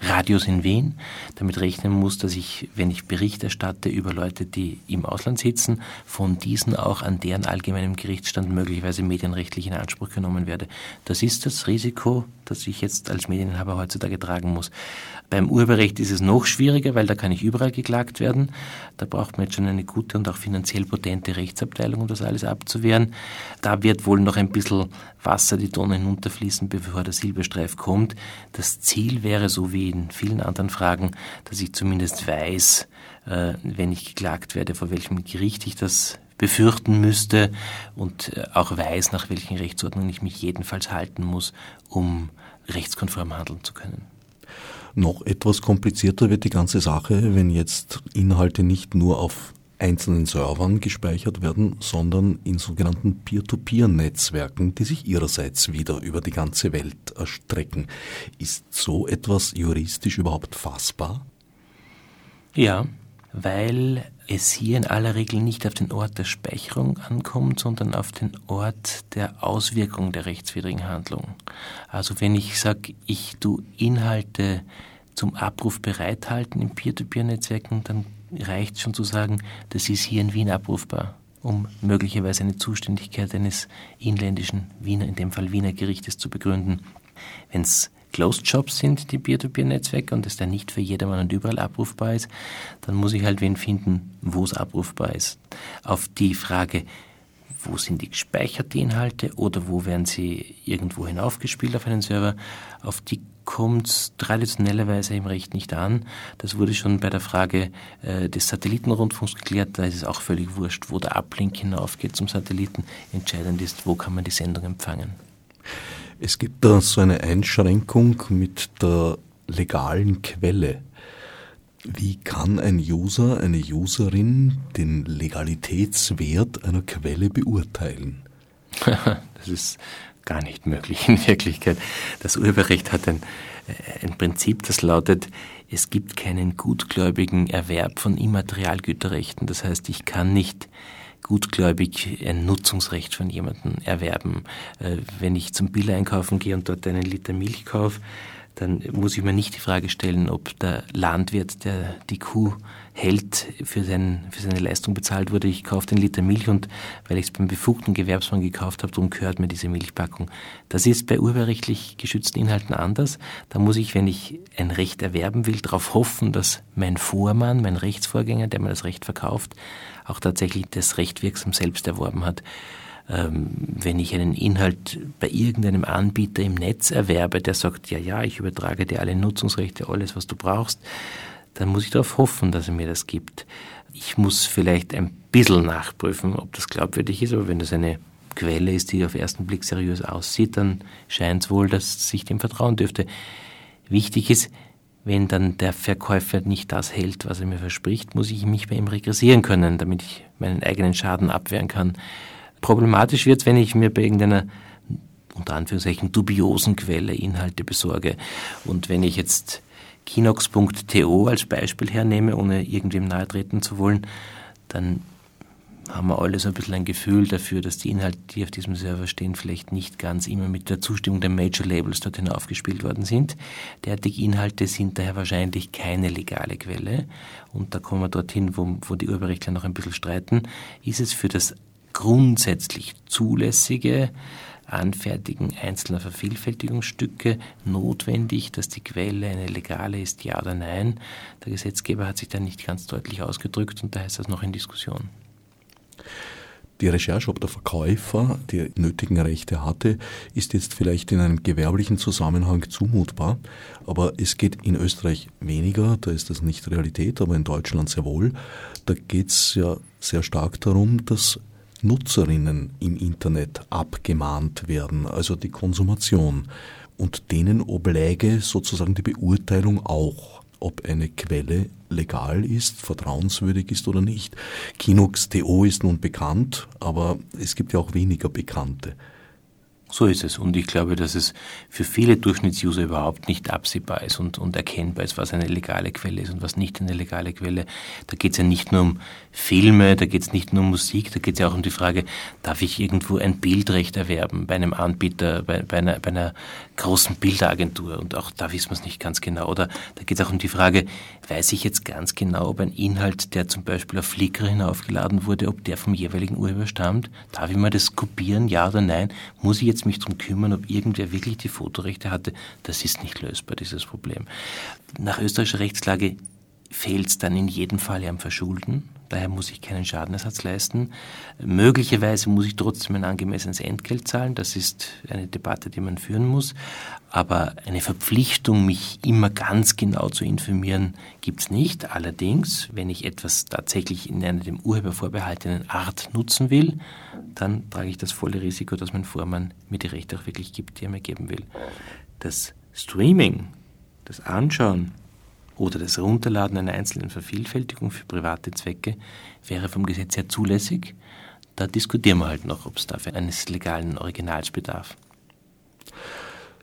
Radios in Wien damit rechnen muss, dass ich, wenn ich Bericht erstatte über Leute, die im Ausland sitzen, von diesen auch an deren allgemeinem Gerichtsstand möglicherweise medienrechtlich in Anspruch genommen werde. Das ist das Risiko, das ich jetzt als Medieninhaber heutzutage tragen muss. Beim Urheberrecht ist es noch schwieriger, weil da kann ich überall geklagt werden. Da braucht man jetzt schon eine gute und auch finanziell potente Rechtsabteilung, um das alles abzuwehren. Da wird wohl noch ein bisschen Wasser die Donau hinunterfließen, bevor der Silberstreif kommt. Das Ziel wäre, so wie in vielen anderen Fragen, dass ich zumindest weiß, äh, wenn ich geklagt werde, vor welchem Gericht ich das befürchten müsste und äh, auch weiß, nach welchen Rechtsordnungen ich mich jedenfalls halten muss, um rechtskonform handeln zu können. Noch etwas komplizierter wird die ganze Sache, wenn jetzt Inhalte nicht nur auf einzelnen Servern gespeichert werden, sondern in sogenannten Peer-to-Peer-Netzwerken, die sich ihrerseits wieder über die ganze Welt erstrecken. Ist so etwas juristisch überhaupt fassbar? Ja, weil es hier in aller Regel nicht auf den Ort der Speicherung ankommt, sondern auf den Ort der Auswirkung der rechtswidrigen Handlung. Also wenn ich sage, ich tu Inhalte zum Abruf bereithalten in Peer-to-Peer-Netzwerken, dann reicht schon zu sagen, das ist hier in Wien abrufbar, um möglicherweise eine Zuständigkeit eines inländischen Wiener, in dem Fall Wiener Gerichtes zu begründen. Wenn es Closed Shops sind, die Peer-to-Peer-Netzwerke, und es dann nicht für jedermann und überall abrufbar ist, dann muss ich halt wen finden, wo es abrufbar ist. Auf die Frage, wo sind die gespeicherten Inhalte oder wo werden sie irgendwo hinaufgespielt auf einen Server, auf die kommt es traditionellerweise im Recht nicht an. Das wurde schon bei der Frage äh, des Satellitenrundfunks geklärt. Da ist es auch völlig wurscht, wo der Uplink hinaufgeht zum Satelliten. Entscheidend ist, wo kann man die Sendung empfangen. Es gibt da so eine Einschränkung mit der legalen Quelle. Wie kann ein User, eine Userin den Legalitätswert einer Quelle beurteilen? das ist gar nicht möglich in Wirklichkeit. Das Urheberrecht hat ein, äh, ein Prinzip, das lautet, es gibt keinen gutgläubigen Erwerb von Immaterialgüterrechten. Das heißt, ich kann nicht gutgläubig ein Nutzungsrecht von jemandem erwerben. Äh, wenn ich zum Bill einkaufen gehe und dort einen Liter Milch kaufe, dann muss ich mir nicht die Frage stellen, ob der Landwirt, der die Kuh hält, für, sein, für seine Leistung bezahlt wurde. Ich kaufe den Liter Milch und weil ich es beim befugten Gewerbsmann gekauft habe, darum gehört mir diese Milchpackung. Das ist bei urheberrechtlich geschützten Inhalten anders. Da muss ich, wenn ich ein Recht erwerben will, darauf hoffen, dass mein Vormann, mein Rechtsvorgänger, der mir das Recht verkauft, auch tatsächlich das Recht wirksam selbst erworben hat. Ähm, wenn ich einen Inhalt bei irgendeinem Anbieter im Netz erwerbe, der sagt, ja, ja, ich übertrage dir alle Nutzungsrechte, alles, was du brauchst, dann muss ich darauf hoffen, dass er mir das gibt. Ich muss vielleicht ein bisschen nachprüfen, ob das glaubwürdig ist, aber wenn das eine Quelle ist, die auf den ersten Blick seriös aussieht, dann scheint es wohl, dass sich dem vertrauen dürfte. Wichtig ist, wenn dann der Verkäufer nicht das hält, was er mir verspricht, muss ich mich bei ihm regressieren können, damit ich meinen eigenen Schaden abwehren kann. Problematisch wird es, wenn ich mir bei irgendeiner unter Anführungszeichen dubiosen Quelle Inhalte besorge. Und wenn ich jetzt Kinox.to als Beispiel hernehme, ohne irgendwem nahe treten zu wollen, dann haben wir alle so ein bisschen ein Gefühl dafür, dass die Inhalte, die auf diesem Server stehen, vielleicht nicht ganz immer mit der Zustimmung der Major Labels dorthin aufgespielt worden sind. Derartige Inhalte sind daher wahrscheinlich keine legale Quelle. Und da kommen wir dorthin, wo, wo die Urheberrechtler noch ein bisschen streiten. Ist es für das grundsätzlich zulässige Anfertigen einzelner Vervielfältigungsstücke notwendig, dass die Quelle eine legale ist, ja oder nein. Der Gesetzgeber hat sich da nicht ganz deutlich ausgedrückt und da ist das noch in Diskussion. Die Recherche, ob der Verkäufer die nötigen Rechte hatte, ist jetzt vielleicht in einem gewerblichen Zusammenhang zumutbar, aber es geht in Österreich weniger, da ist das nicht Realität, aber in Deutschland sehr wohl. Da geht es ja sehr stark darum, dass Nutzerinnen im Internet abgemahnt werden, also die Konsumation. Und denen obläge sozusagen die Beurteilung auch, ob eine Quelle legal ist, vertrauenswürdig ist oder nicht. Kinox.to ist nun bekannt, aber es gibt ja auch weniger bekannte. So ist es. Und ich glaube, dass es für viele Durchschnittsuser überhaupt nicht absehbar ist und, und erkennbar ist, was eine legale Quelle ist und was nicht eine legale Quelle. Da geht es ja nicht nur um Filme, da geht es nicht nur um Musik, da geht es ja auch um die Frage, darf ich irgendwo ein Bildrecht erwerben bei einem Anbieter, bei, bei, einer, bei einer großen Bilderagentur und auch da wissen wir es nicht ganz genau. Oder da geht es auch um die Frage, weiß ich jetzt ganz genau, ob ein Inhalt, der zum Beispiel auf Flickr hinaufgeladen wurde, ob der vom jeweiligen Urheber stammt? Darf ich mal das kopieren, ja oder nein? Muss ich jetzt mich darum kümmern, ob irgendwer wirklich die Fotorechte hatte? Das ist nicht lösbar, dieses Problem. Nach österreichischer Rechtslage fehlt es dann in jedem Fall am Verschulden. Daher muss ich keinen Schadenersatz leisten. Möglicherweise muss ich trotzdem ein angemessenes Entgelt zahlen. Das ist eine Debatte, die man führen muss. Aber eine Verpflichtung, mich immer ganz genau zu informieren, gibt es nicht. Allerdings, wenn ich etwas tatsächlich in einer dem Urheber vorbehaltenen Art nutzen will, dann trage ich das volle Risiko, dass mein Vormann mir die Rechte auch wirklich gibt, die er mir geben will. Das Streaming, das Anschauen oder das Runterladen einer einzelnen Vervielfältigung für private Zwecke wäre vom Gesetz her zulässig. Da diskutieren wir halt noch, ob es dafür eines legalen Originals bedarf.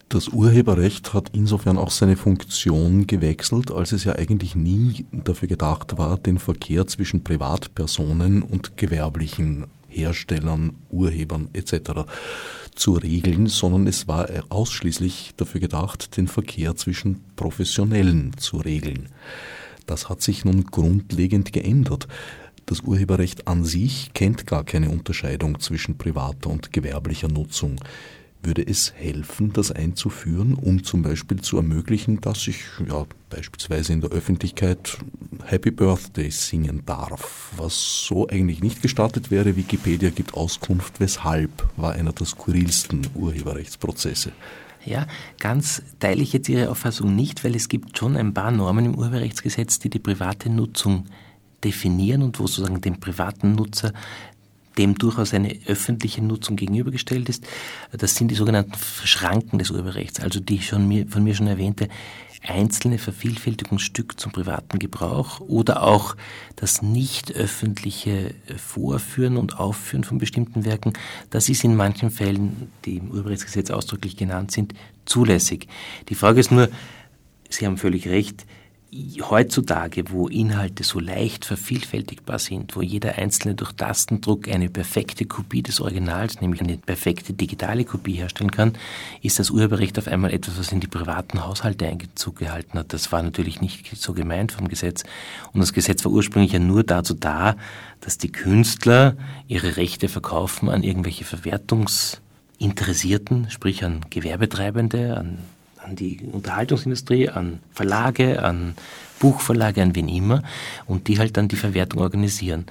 Das Urheberrecht hat insofern auch seine Funktion gewechselt, als es ja eigentlich nie dafür gedacht war, den Verkehr zwischen Privatpersonen und gewerblichen Herstellern, Urhebern etc. zu regeln, sondern es war ausschließlich dafür gedacht, den Verkehr zwischen Professionellen zu regeln. Das hat sich nun grundlegend geändert. Das Urheberrecht an sich kennt gar keine Unterscheidung zwischen privater und gewerblicher Nutzung würde es helfen, das einzuführen, um zum Beispiel zu ermöglichen, dass ich ja, beispielsweise in der Öffentlichkeit Happy Birthday singen darf, was so eigentlich nicht gestartet wäre. Wikipedia gibt Auskunft, weshalb war einer der skurrilsten Urheberrechtsprozesse. Ja, ganz teile ich jetzt Ihre Auffassung nicht, weil es gibt schon ein paar Normen im Urheberrechtsgesetz, die die private Nutzung definieren und wo sozusagen dem privaten Nutzer dem durchaus eine öffentliche Nutzung gegenübergestellt ist. Das sind die sogenannten Schranken des Urheberrechts, also die schon mir, von mir schon erwähnte einzelne Vervielfältigungsstück zum privaten Gebrauch oder auch das nicht öffentliche Vorführen und Aufführen von bestimmten Werken, das ist in manchen Fällen, die im Urheberrechtsgesetz ausdrücklich genannt sind, zulässig. Die Frage ist nur, Sie haben völlig recht, heutzutage, wo Inhalte so leicht vervielfältigbar sind, wo jeder einzelne durch Tastendruck eine perfekte Kopie des Originals, nämlich eine perfekte digitale Kopie herstellen kann, ist das Urheberrecht auf einmal etwas, was in die privaten Haushalte Einzug gehalten hat. Das war natürlich nicht so gemeint vom Gesetz. Und das Gesetz war ursprünglich ja nur dazu da, dass die Künstler ihre Rechte verkaufen an irgendwelche Verwertungsinteressierten, sprich an Gewerbetreibende, an an die Unterhaltungsindustrie, an Verlage, an Buchverlage, an wen immer und die halt dann die Verwertung organisieren.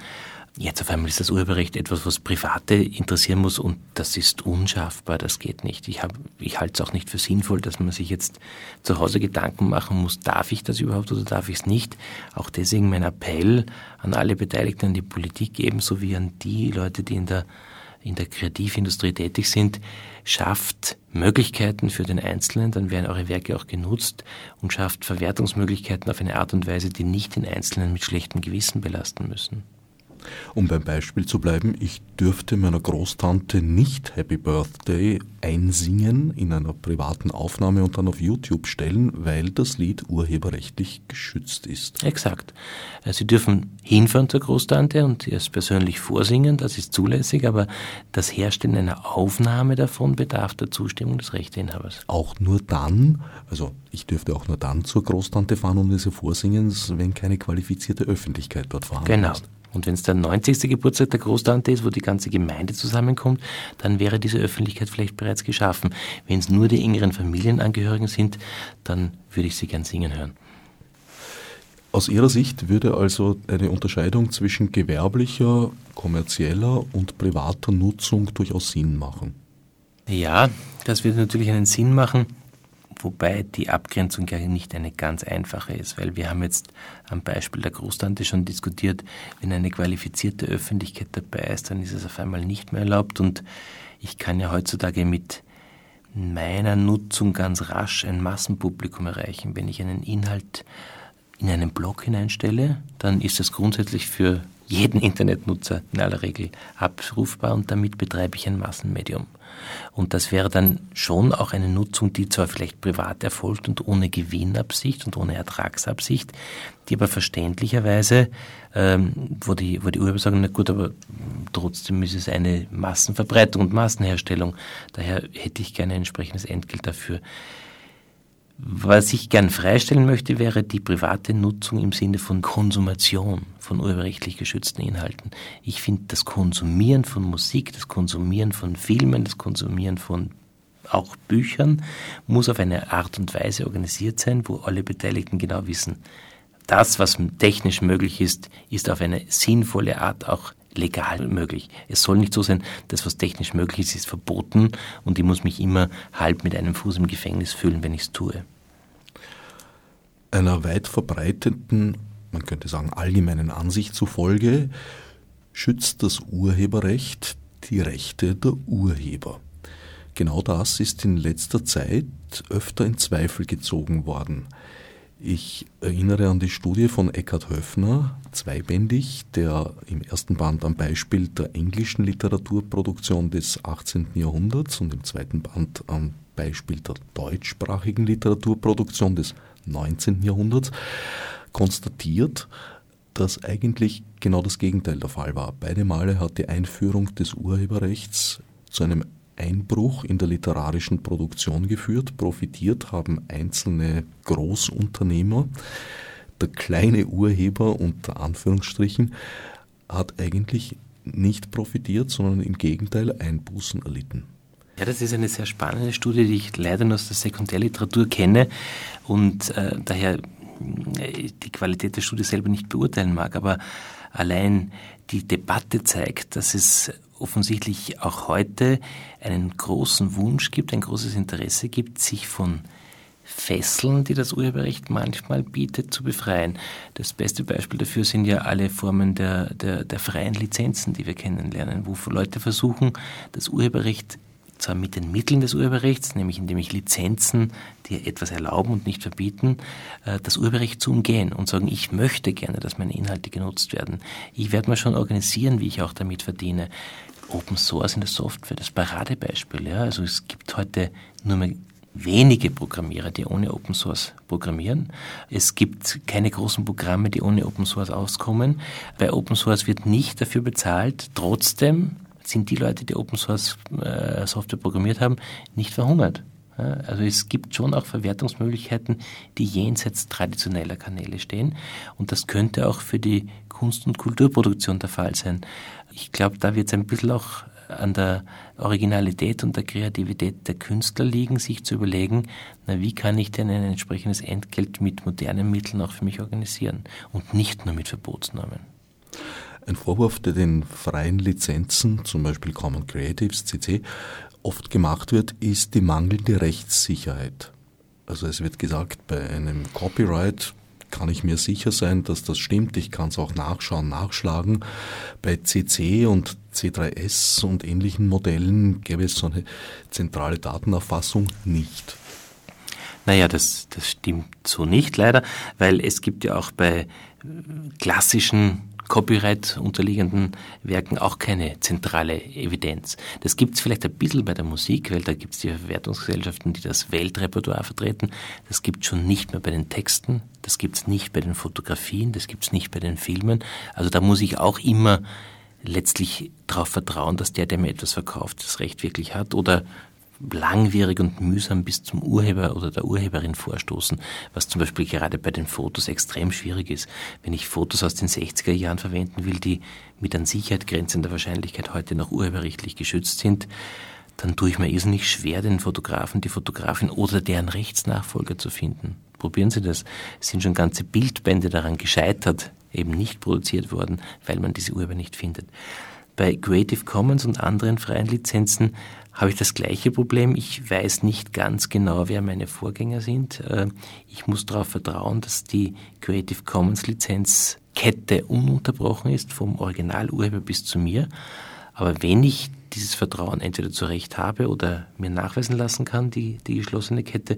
Jetzt auf einmal ist das Urheberrecht etwas, was Private interessieren muss und das ist unschaffbar, das geht nicht. Ich, hab, ich halte es auch nicht für sinnvoll, dass man sich jetzt zu Hause Gedanken machen muss, darf ich das überhaupt oder darf ich es nicht. Auch deswegen mein Appell an alle Beteiligten, an die Politik ebenso wie an die Leute, die in der in der Kreativindustrie tätig sind, schafft Möglichkeiten für den Einzelnen, dann werden eure Werke auch genutzt und schafft Verwertungsmöglichkeiten auf eine Art und Weise, die nicht den Einzelnen mit schlechtem Gewissen belasten müssen. Um beim Beispiel zu bleiben, ich dürfte meiner Großtante nicht Happy Birthday einsingen in einer privaten Aufnahme und dann auf YouTube stellen, weil das Lied urheberrechtlich geschützt ist. Exakt. Äh, Sie dürfen hinfahren zur Großtante und es persönlich vorsingen, das ist zulässig, aber das Herstellen einer Aufnahme davon bedarf der Zustimmung des Rechteinhabers. Auch nur dann, also ich dürfte auch nur dann zur Großtante fahren und diese vorsingen, wenn keine qualifizierte Öffentlichkeit dort vorhanden genau. ist. Und wenn es der 90. Geburtstag der Großtante ist, wo die ganze Gemeinde zusammenkommt, dann wäre diese Öffentlichkeit vielleicht bereits geschaffen. Wenn es nur die engeren Familienangehörigen sind, dann würde ich sie gern singen hören. Aus Ihrer Sicht würde also eine Unterscheidung zwischen gewerblicher, kommerzieller und privater Nutzung durchaus Sinn machen. Ja, das würde natürlich einen Sinn machen, wobei die Abgrenzung ja nicht eine ganz einfache ist, weil wir haben jetzt am Beispiel der Großtante schon diskutiert, wenn eine qualifizierte Öffentlichkeit dabei ist, dann ist es auf einmal nicht mehr erlaubt und ich kann ja heutzutage mit meiner Nutzung ganz rasch ein Massenpublikum erreichen. Wenn ich einen Inhalt in einen Blog hineinstelle, dann ist das grundsätzlich für jeden Internetnutzer in aller Regel abrufbar und damit betreibe ich ein Massenmedium. Und das wäre dann schon auch eine Nutzung, die zwar vielleicht privat erfolgt und ohne Gewinnabsicht und ohne Ertragsabsicht, die aber verständlicherweise, ähm, wo die, wo die Urheber sagen, na gut, aber trotzdem ist es eine Massenverbreitung und Massenherstellung. Daher hätte ich gerne ein entsprechendes Entgelt dafür. Was ich gern freistellen möchte, wäre die private Nutzung im Sinne von Konsumation von urheberrechtlich geschützten Inhalten. Ich finde, das Konsumieren von Musik, das Konsumieren von Filmen, das Konsumieren von auch Büchern muss auf eine Art und Weise organisiert sein, wo alle Beteiligten genau wissen, das, was technisch möglich ist, ist auf eine sinnvolle Art auch legal möglich. Es soll nicht so sein, dass was technisch möglich ist, ist verboten und ich muss mich immer halb mit einem Fuß im Gefängnis fühlen, wenn ich es tue. Einer weit verbreiteten, man könnte sagen allgemeinen Ansicht zufolge, schützt das Urheberrecht die Rechte der Urheber. Genau das ist in letzter Zeit öfter in Zweifel gezogen worden. Ich erinnere an die Studie von Eckhard Höfner, zweibändig, der im ersten Band am Beispiel der englischen Literaturproduktion des 18. Jahrhunderts und im zweiten Band am Beispiel der deutschsprachigen Literaturproduktion des 19. Jahrhunderts konstatiert, dass eigentlich genau das Gegenteil der Fall war. Beide Male hat die Einführung des Urheberrechts zu einem Einbruch in der literarischen Produktion geführt. Profitiert haben einzelne Großunternehmer. Der kleine Urheber unter Anführungsstrichen hat eigentlich nicht profitiert, sondern im Gegenteil Einbußen erlitten. Ja, das ist eine sehr spannende Studie, die ich leider nur aus der Sekundärliteratur kenne und äh, daher äh, die Qualität der Studie selber nicht beurteilen mag. Aber allein die Debatte zeigt, dass es offensichtlich auch heute einen großen Wunsch gibt, ein großes Interesse gibt, sich von Fesseln, die das Urheberrecht manchmal bietet, zu befreien. Das beste Beispiel dafür sind ja alle Formen der, der, der freien Lizenzen, die wir kennenlernen, wo Leute versuchen, das Urheberrecht zwar mit den Mitteln des Urheberrechts, nämlich indem ich Lizenzen, die etwas erlauben und nicht verbieten, äh, das Urheberrecht zu umgehen und sagen, ich möchte gerne, dass meine Inhalte genutzt werden. Ich werde mal schon organisieren, wie ich auch damit verdiene. Open Source in der Software, das Paradebeispiel. Ja? Also es gibt heute nur mehr wenige Programmierer, die ohne Open Source programmieren. Es gibt keine großen Programme, die ohne Open Source auskommen. Bei Open Source wird nicht dafür bezahlt. Trotzdem sind die Leute, die Open Source äh, Software programmiert haben, nicht verhungert. Also es gibt schon auch Verwertungsmöglichkeiten, die jenseits traditioneller Kanäle stehen. Und das könnte auch für die Kunst- und Kulturproduktion der Fall sein. Ich glaube, da wird es ein bisschen auch an der Originalität und der Kreativität der Künstler liegen, sich zu überlegen, na, wie kann ich denn ein entsprechendes Entgelt mit modernen Mitteln auch für mich organisieren und nicht nur mit Verbotsnormen. Ein Vorwurf, der den freien Lizenzen, zum Beispiel Common Creatives, CC, oft gemacht wird, ist die mangelnde Rechtssicherheit. Also es wird gesagt, bei einem Copyright kann ich mir sicher sein, dass das stimmt. Ich kann es auch nachschauen, nachschlagen. Bei CC und C3S und ähnlichen Modellen gäbe es so eine zentrale Datenerfassung nicht. Naja, das, das stimmt so nicht leider, weil es gibt ja auch bei klassischen Copyright unterliegenden Werken auch keine zentrale Evidenz. Das gibt es vielleicht ein bisschen bei der Musik, weil da gibt es die Verwertungsgesellschaften, die das Weltrepertoire vertreten. Das gibt es schon nicht mehr bei den Texten, das gibt es nicht bei den Fotografien, das gibt es nicht bei den Filmen. Also da muss ich auch immer letztlich darauf vertrauen, dass der, der mir etwas verkauft, das Recht wirklich hat oder langwierig und mühsam bis zum Urheber oder der Urheberin vorstoßen, was zum Beispiel gerade bei den Fotos extrem schwierig ist. Wenn ich Fotos aus den 60er Jahren verwenden will, die mit an Sicherheit grenzender Wahrscheinlichkeit heute noch urheberrechtlich geschützt sind, dann tue ich mir irrsinnig schwer, den Fotografen, die Fotografin oder deren Rechtsnachfolger zu finden. Probieren Sie das. Es sind schon ganze Bildbände daran gescheitert, eben nicht produziert worden, weil man diese Urheber nicht findet. Bei Creative Commons und anderen freien Lizenzen habe ich das gleiche Problem. Ich weiß nicht ganz genau, wer meine Vorgänger sind. Äh, ich muss darauf vertrauen, dass die Creative Commons Lizenzkette ununterbrochen ist, vom Originalurheber bis zu mir. Aber wenn ich dieses Vertrauen entweder zu Recht habe oder mir nachweisen lassen kann, die, die geschlossene Kette,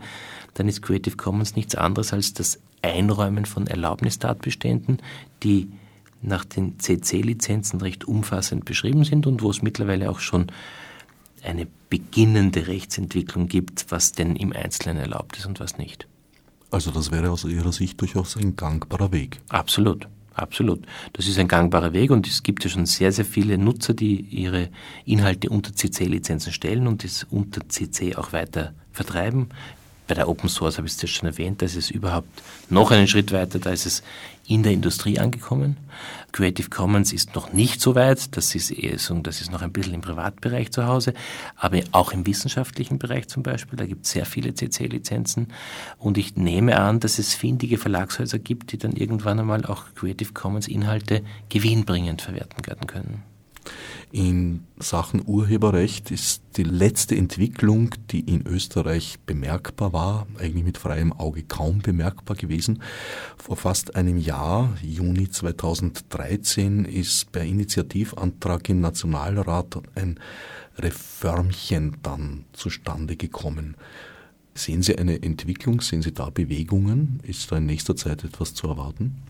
dann ist Creative Commons nichts anderes als das Einräumen von Erlaubnistatbeständen, die nach den CC-Lizenzen recht umfassend beschrieben sind und wo es mittlerweile auch schon eine beginnende Rechtsentwicklung gibt, was denn im Einzelnen erlaubt ist und was nicht. Also das wäre aus Ihrer Sicht durchaus ein gangbarer Weg. Absolut. Absolut. Das ist ein gangbarer Weg und es gibt ja schon sehr, sehr viele Nutzer, die ihre Inhalte unter CC-Lizenzen stellen und das unter CC auch weiter vertreiben. Bei der Open Source habe ich es jetzt schon erwähnt, da ist es überhaupt noch einen Schritt weiter, da ist es in der Industrie angekommen. Creative Commons ist noch nicht so weit, das ist eher das ist noch ein bisschen im Privatbereich zu Hause, aber auch im wissenschaftlichen Bereich zum Beispiel, da gibt es sehr viele CC-Lizenzen und ich nehme an, dass es findige Verlagshäuser gibt, die dann irgendwann einmal auch Creative Commons Inhalte gewinnbringend verwerten werden können. In Sachen Urheberrecht ist die letzte Entwicklung, die in Österreich bemerkbar war, eigentlich mit freiem Auge kaum bemerkbar gewesen. Vor fast einem Jahr, Juni 2013, ist per Initiativantrag im Nationalrat ein Reformchen dann zustande gekommen. Sehen Sie eine Entwicklung? Sehen Sie da Bewegungen? Ist da in nächster Zeit etwas zu erwarten?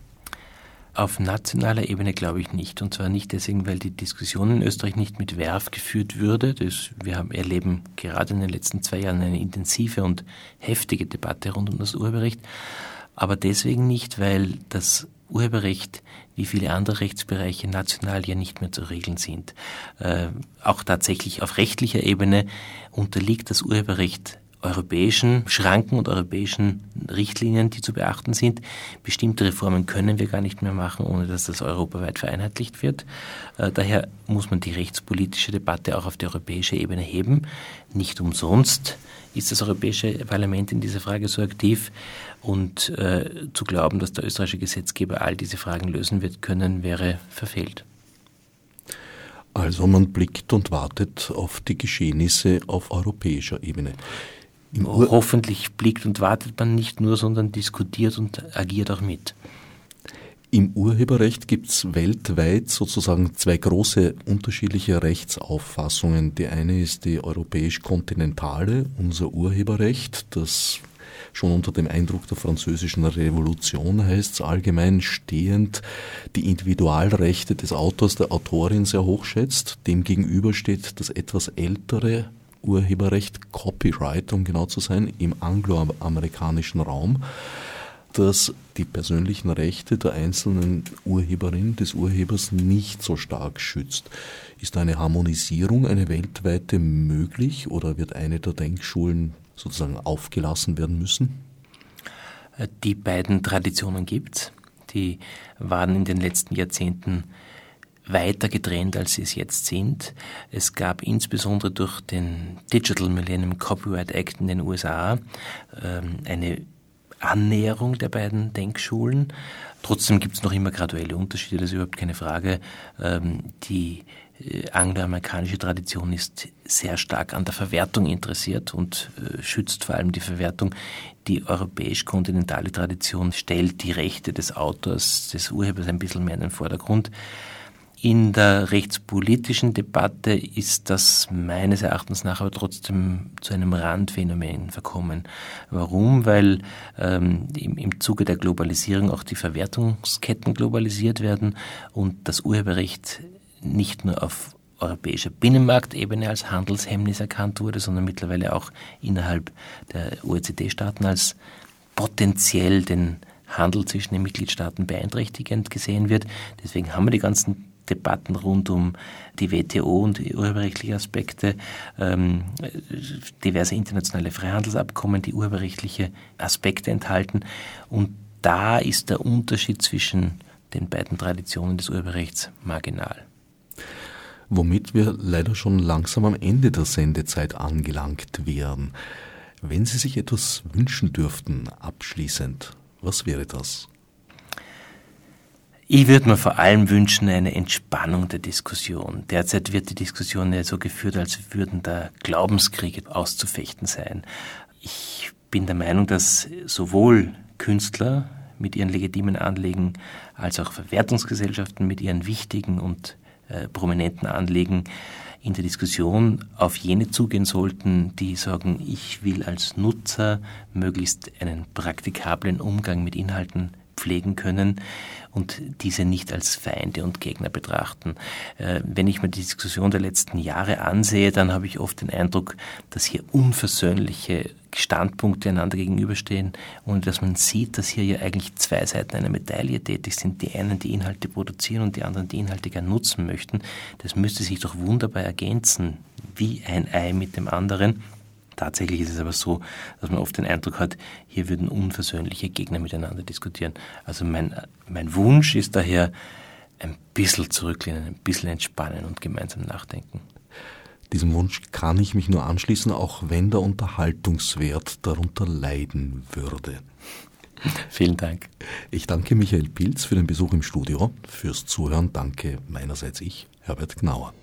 Auf nationaler Ebene glaube ich nicht. Und zwar nicht deswegen, weil die Diskussion in Österreich nicht mit Werf geführt würde. Das, wir haben, erleben gerade in den letzten zwei Jahren eine intensive und heftige Debatte rund um das Urheberrecht. Aber deswegen nicht, weil das Urheberrecht wie viele andere Rechtsbereiche national ja nicht mehr zu regeln sind. Äh, auch tatsächlich auf rechtlicher Ebene unterliegt das Urheberrecht europäischen Schranken und europäischen Richtlinien, die zu beachten sind. Bestimmte Reformen können wir gar nicht mehr machen, ohne dass das europaweit vereinheitlicht wird. Äh, daher muss man die rechtspolitische Debatte auch auf die europäische Ebene heben. Nicht umsonst ist das Europäische Parlament in dieser Frage so aktiv. Und äh, zu glauben, dass der österreichische Gesetzgeber all diese Fragen lösen wird können, wäre verfehlt. Also man blickt und wartet auf die Geschehnisse auf europäischer Ebene. Hoffentlich blickt und wartet man nicht nur, sondern diskutiert und agiert auch mit. Im Urheberrecht gibt es weltweit sozusagen zwei große unterschiedliche Rechtsauffassungen. Die eine ist die europäisch-kontinentale, unser Urheberrecht, das schon unter dem Eindruck der französischen Revolution heißt es allgemein stehend, die Individualrechte des Autors, der Autorin sehr hoch schätzt. Demgegenüber steht das etwas ältere Urheberrecht, Copyright, um genau zu sein, im angloamerikanischen Raum, dass die persönlichen Rechte der einzelnen Urheberin, des Urhebers nicht so stark schützt. Ist eine Harmonisierung, eine weltweite möglich oder wird eine der Denkschulen sozusagen aufgelassen werden müssen? Die beiden Traditionen gibt's. Die waren in den letzten Jahrzehnten weiter getrennt, als sie es jetzt sind. Es gab insbesondere durch den Digital Millennium Copyright Act in den USA ähm, eine Annäherung der beiden Denkschulen. Trotzdem gibt es noch immer graduelle Unterschiede, das ist überhaupt keine Frage. Ähm, die äh, angloamerikanische Tradition ist sehr stark an der Verwertung interessiert und äh, schützt vor allem die Verwertung. Die europäisch-kontinentale Tradition stellt die Rechte des Autors, des Urhebers ein bisschen mehr in den Vordergrund. In der rechtspolitischen Debatte ist das meines Erachtens nach aber trotzdem zu einem Randphänomen verkommen. Warum? Weil ähm, im, im Zuge der Globalisierung auch die Verwertungsketten globalisiert werden und das Urheberrecht nicht nur auf europäischer Binnenmarktebene als Handelshemmnis erkannt wurde, sondern mittlerweile auch innerhalb der OECD-Staaten als potenziell den Handel zwischen den Mitgliedstaaten beeinträchtigend gesehen wird. Deswegen haben wir die ganzen Debatten rund um die WTO und die urheberrechtliche Aspekte, ähm, diverse internationale Freihandelsabkommen, die urheberrechtliche Aspekte enthalten. Und da ist der Unterschied zwischen den beiden Traditionen des Urheberrechts marginal. Womit wir leider schon langsam am Ende der Sendezeit angelangt wären. Wenn Sie sich etwas wünschen dürften, abschließend, was wäre das? Ich würde mir vor allem wünschen eine Entspannung der Diskussion. Derzeit wird die Diskussion ja so geführt, als würden da Glaubenskriege auszufechten sein. Ich bin der Meinung, dass sowohl Künstler mit ihren legitimen Anliegen als auch Verwertungsgesellschaften mit ihren wichtigen und äh, prominenten Anliegen in der Diskussion auf jene zugehen sollten, die sagen, ich will als Nutzer möglichst einen praktikablen Umgang mit Inhalten pflegen können und diese nicht als Feinde und Gegner betrachten. Äh, wenn ich mir die Diskussion der letzten Jahre ansehe, dann habe ich oft den Eindruck, dass hier unversöhnliche Standpunkte einander gegenüberstehen und dass man sieht, dass hier ja eigentlich zwei Seiten einer Medaille tätig sind. Die einen, die Inhalte produzieren und die anderen, die Inhalte gern nutzen möchten. Das müsste sich doch wunderbar ergänzen, wie ein Ei mit dem anderen. Tatsächlich ist es aber so, dass man oft den Eindruck hat, hier würden unversöhnliche Gegner miteinander diskutieren. Also mein, mein Wunsch ist daher, ein bisschen zurücklehnen, ein bisschen entspannen und gemeinsam nachdenken. Diesem Wunsch kann ich mich nur anschließen, auch wenn der Unterhaltungswert darunter leiden würde. Vielen Dank. Ich danke Michael Pilz für den Besuch im Studio. Fürs Zuhören danke meinerseits ich, Herbert Gnauer.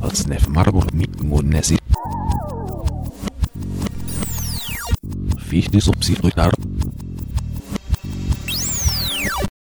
Odsnev Marburg mit Murnesi. Fichte subsidiar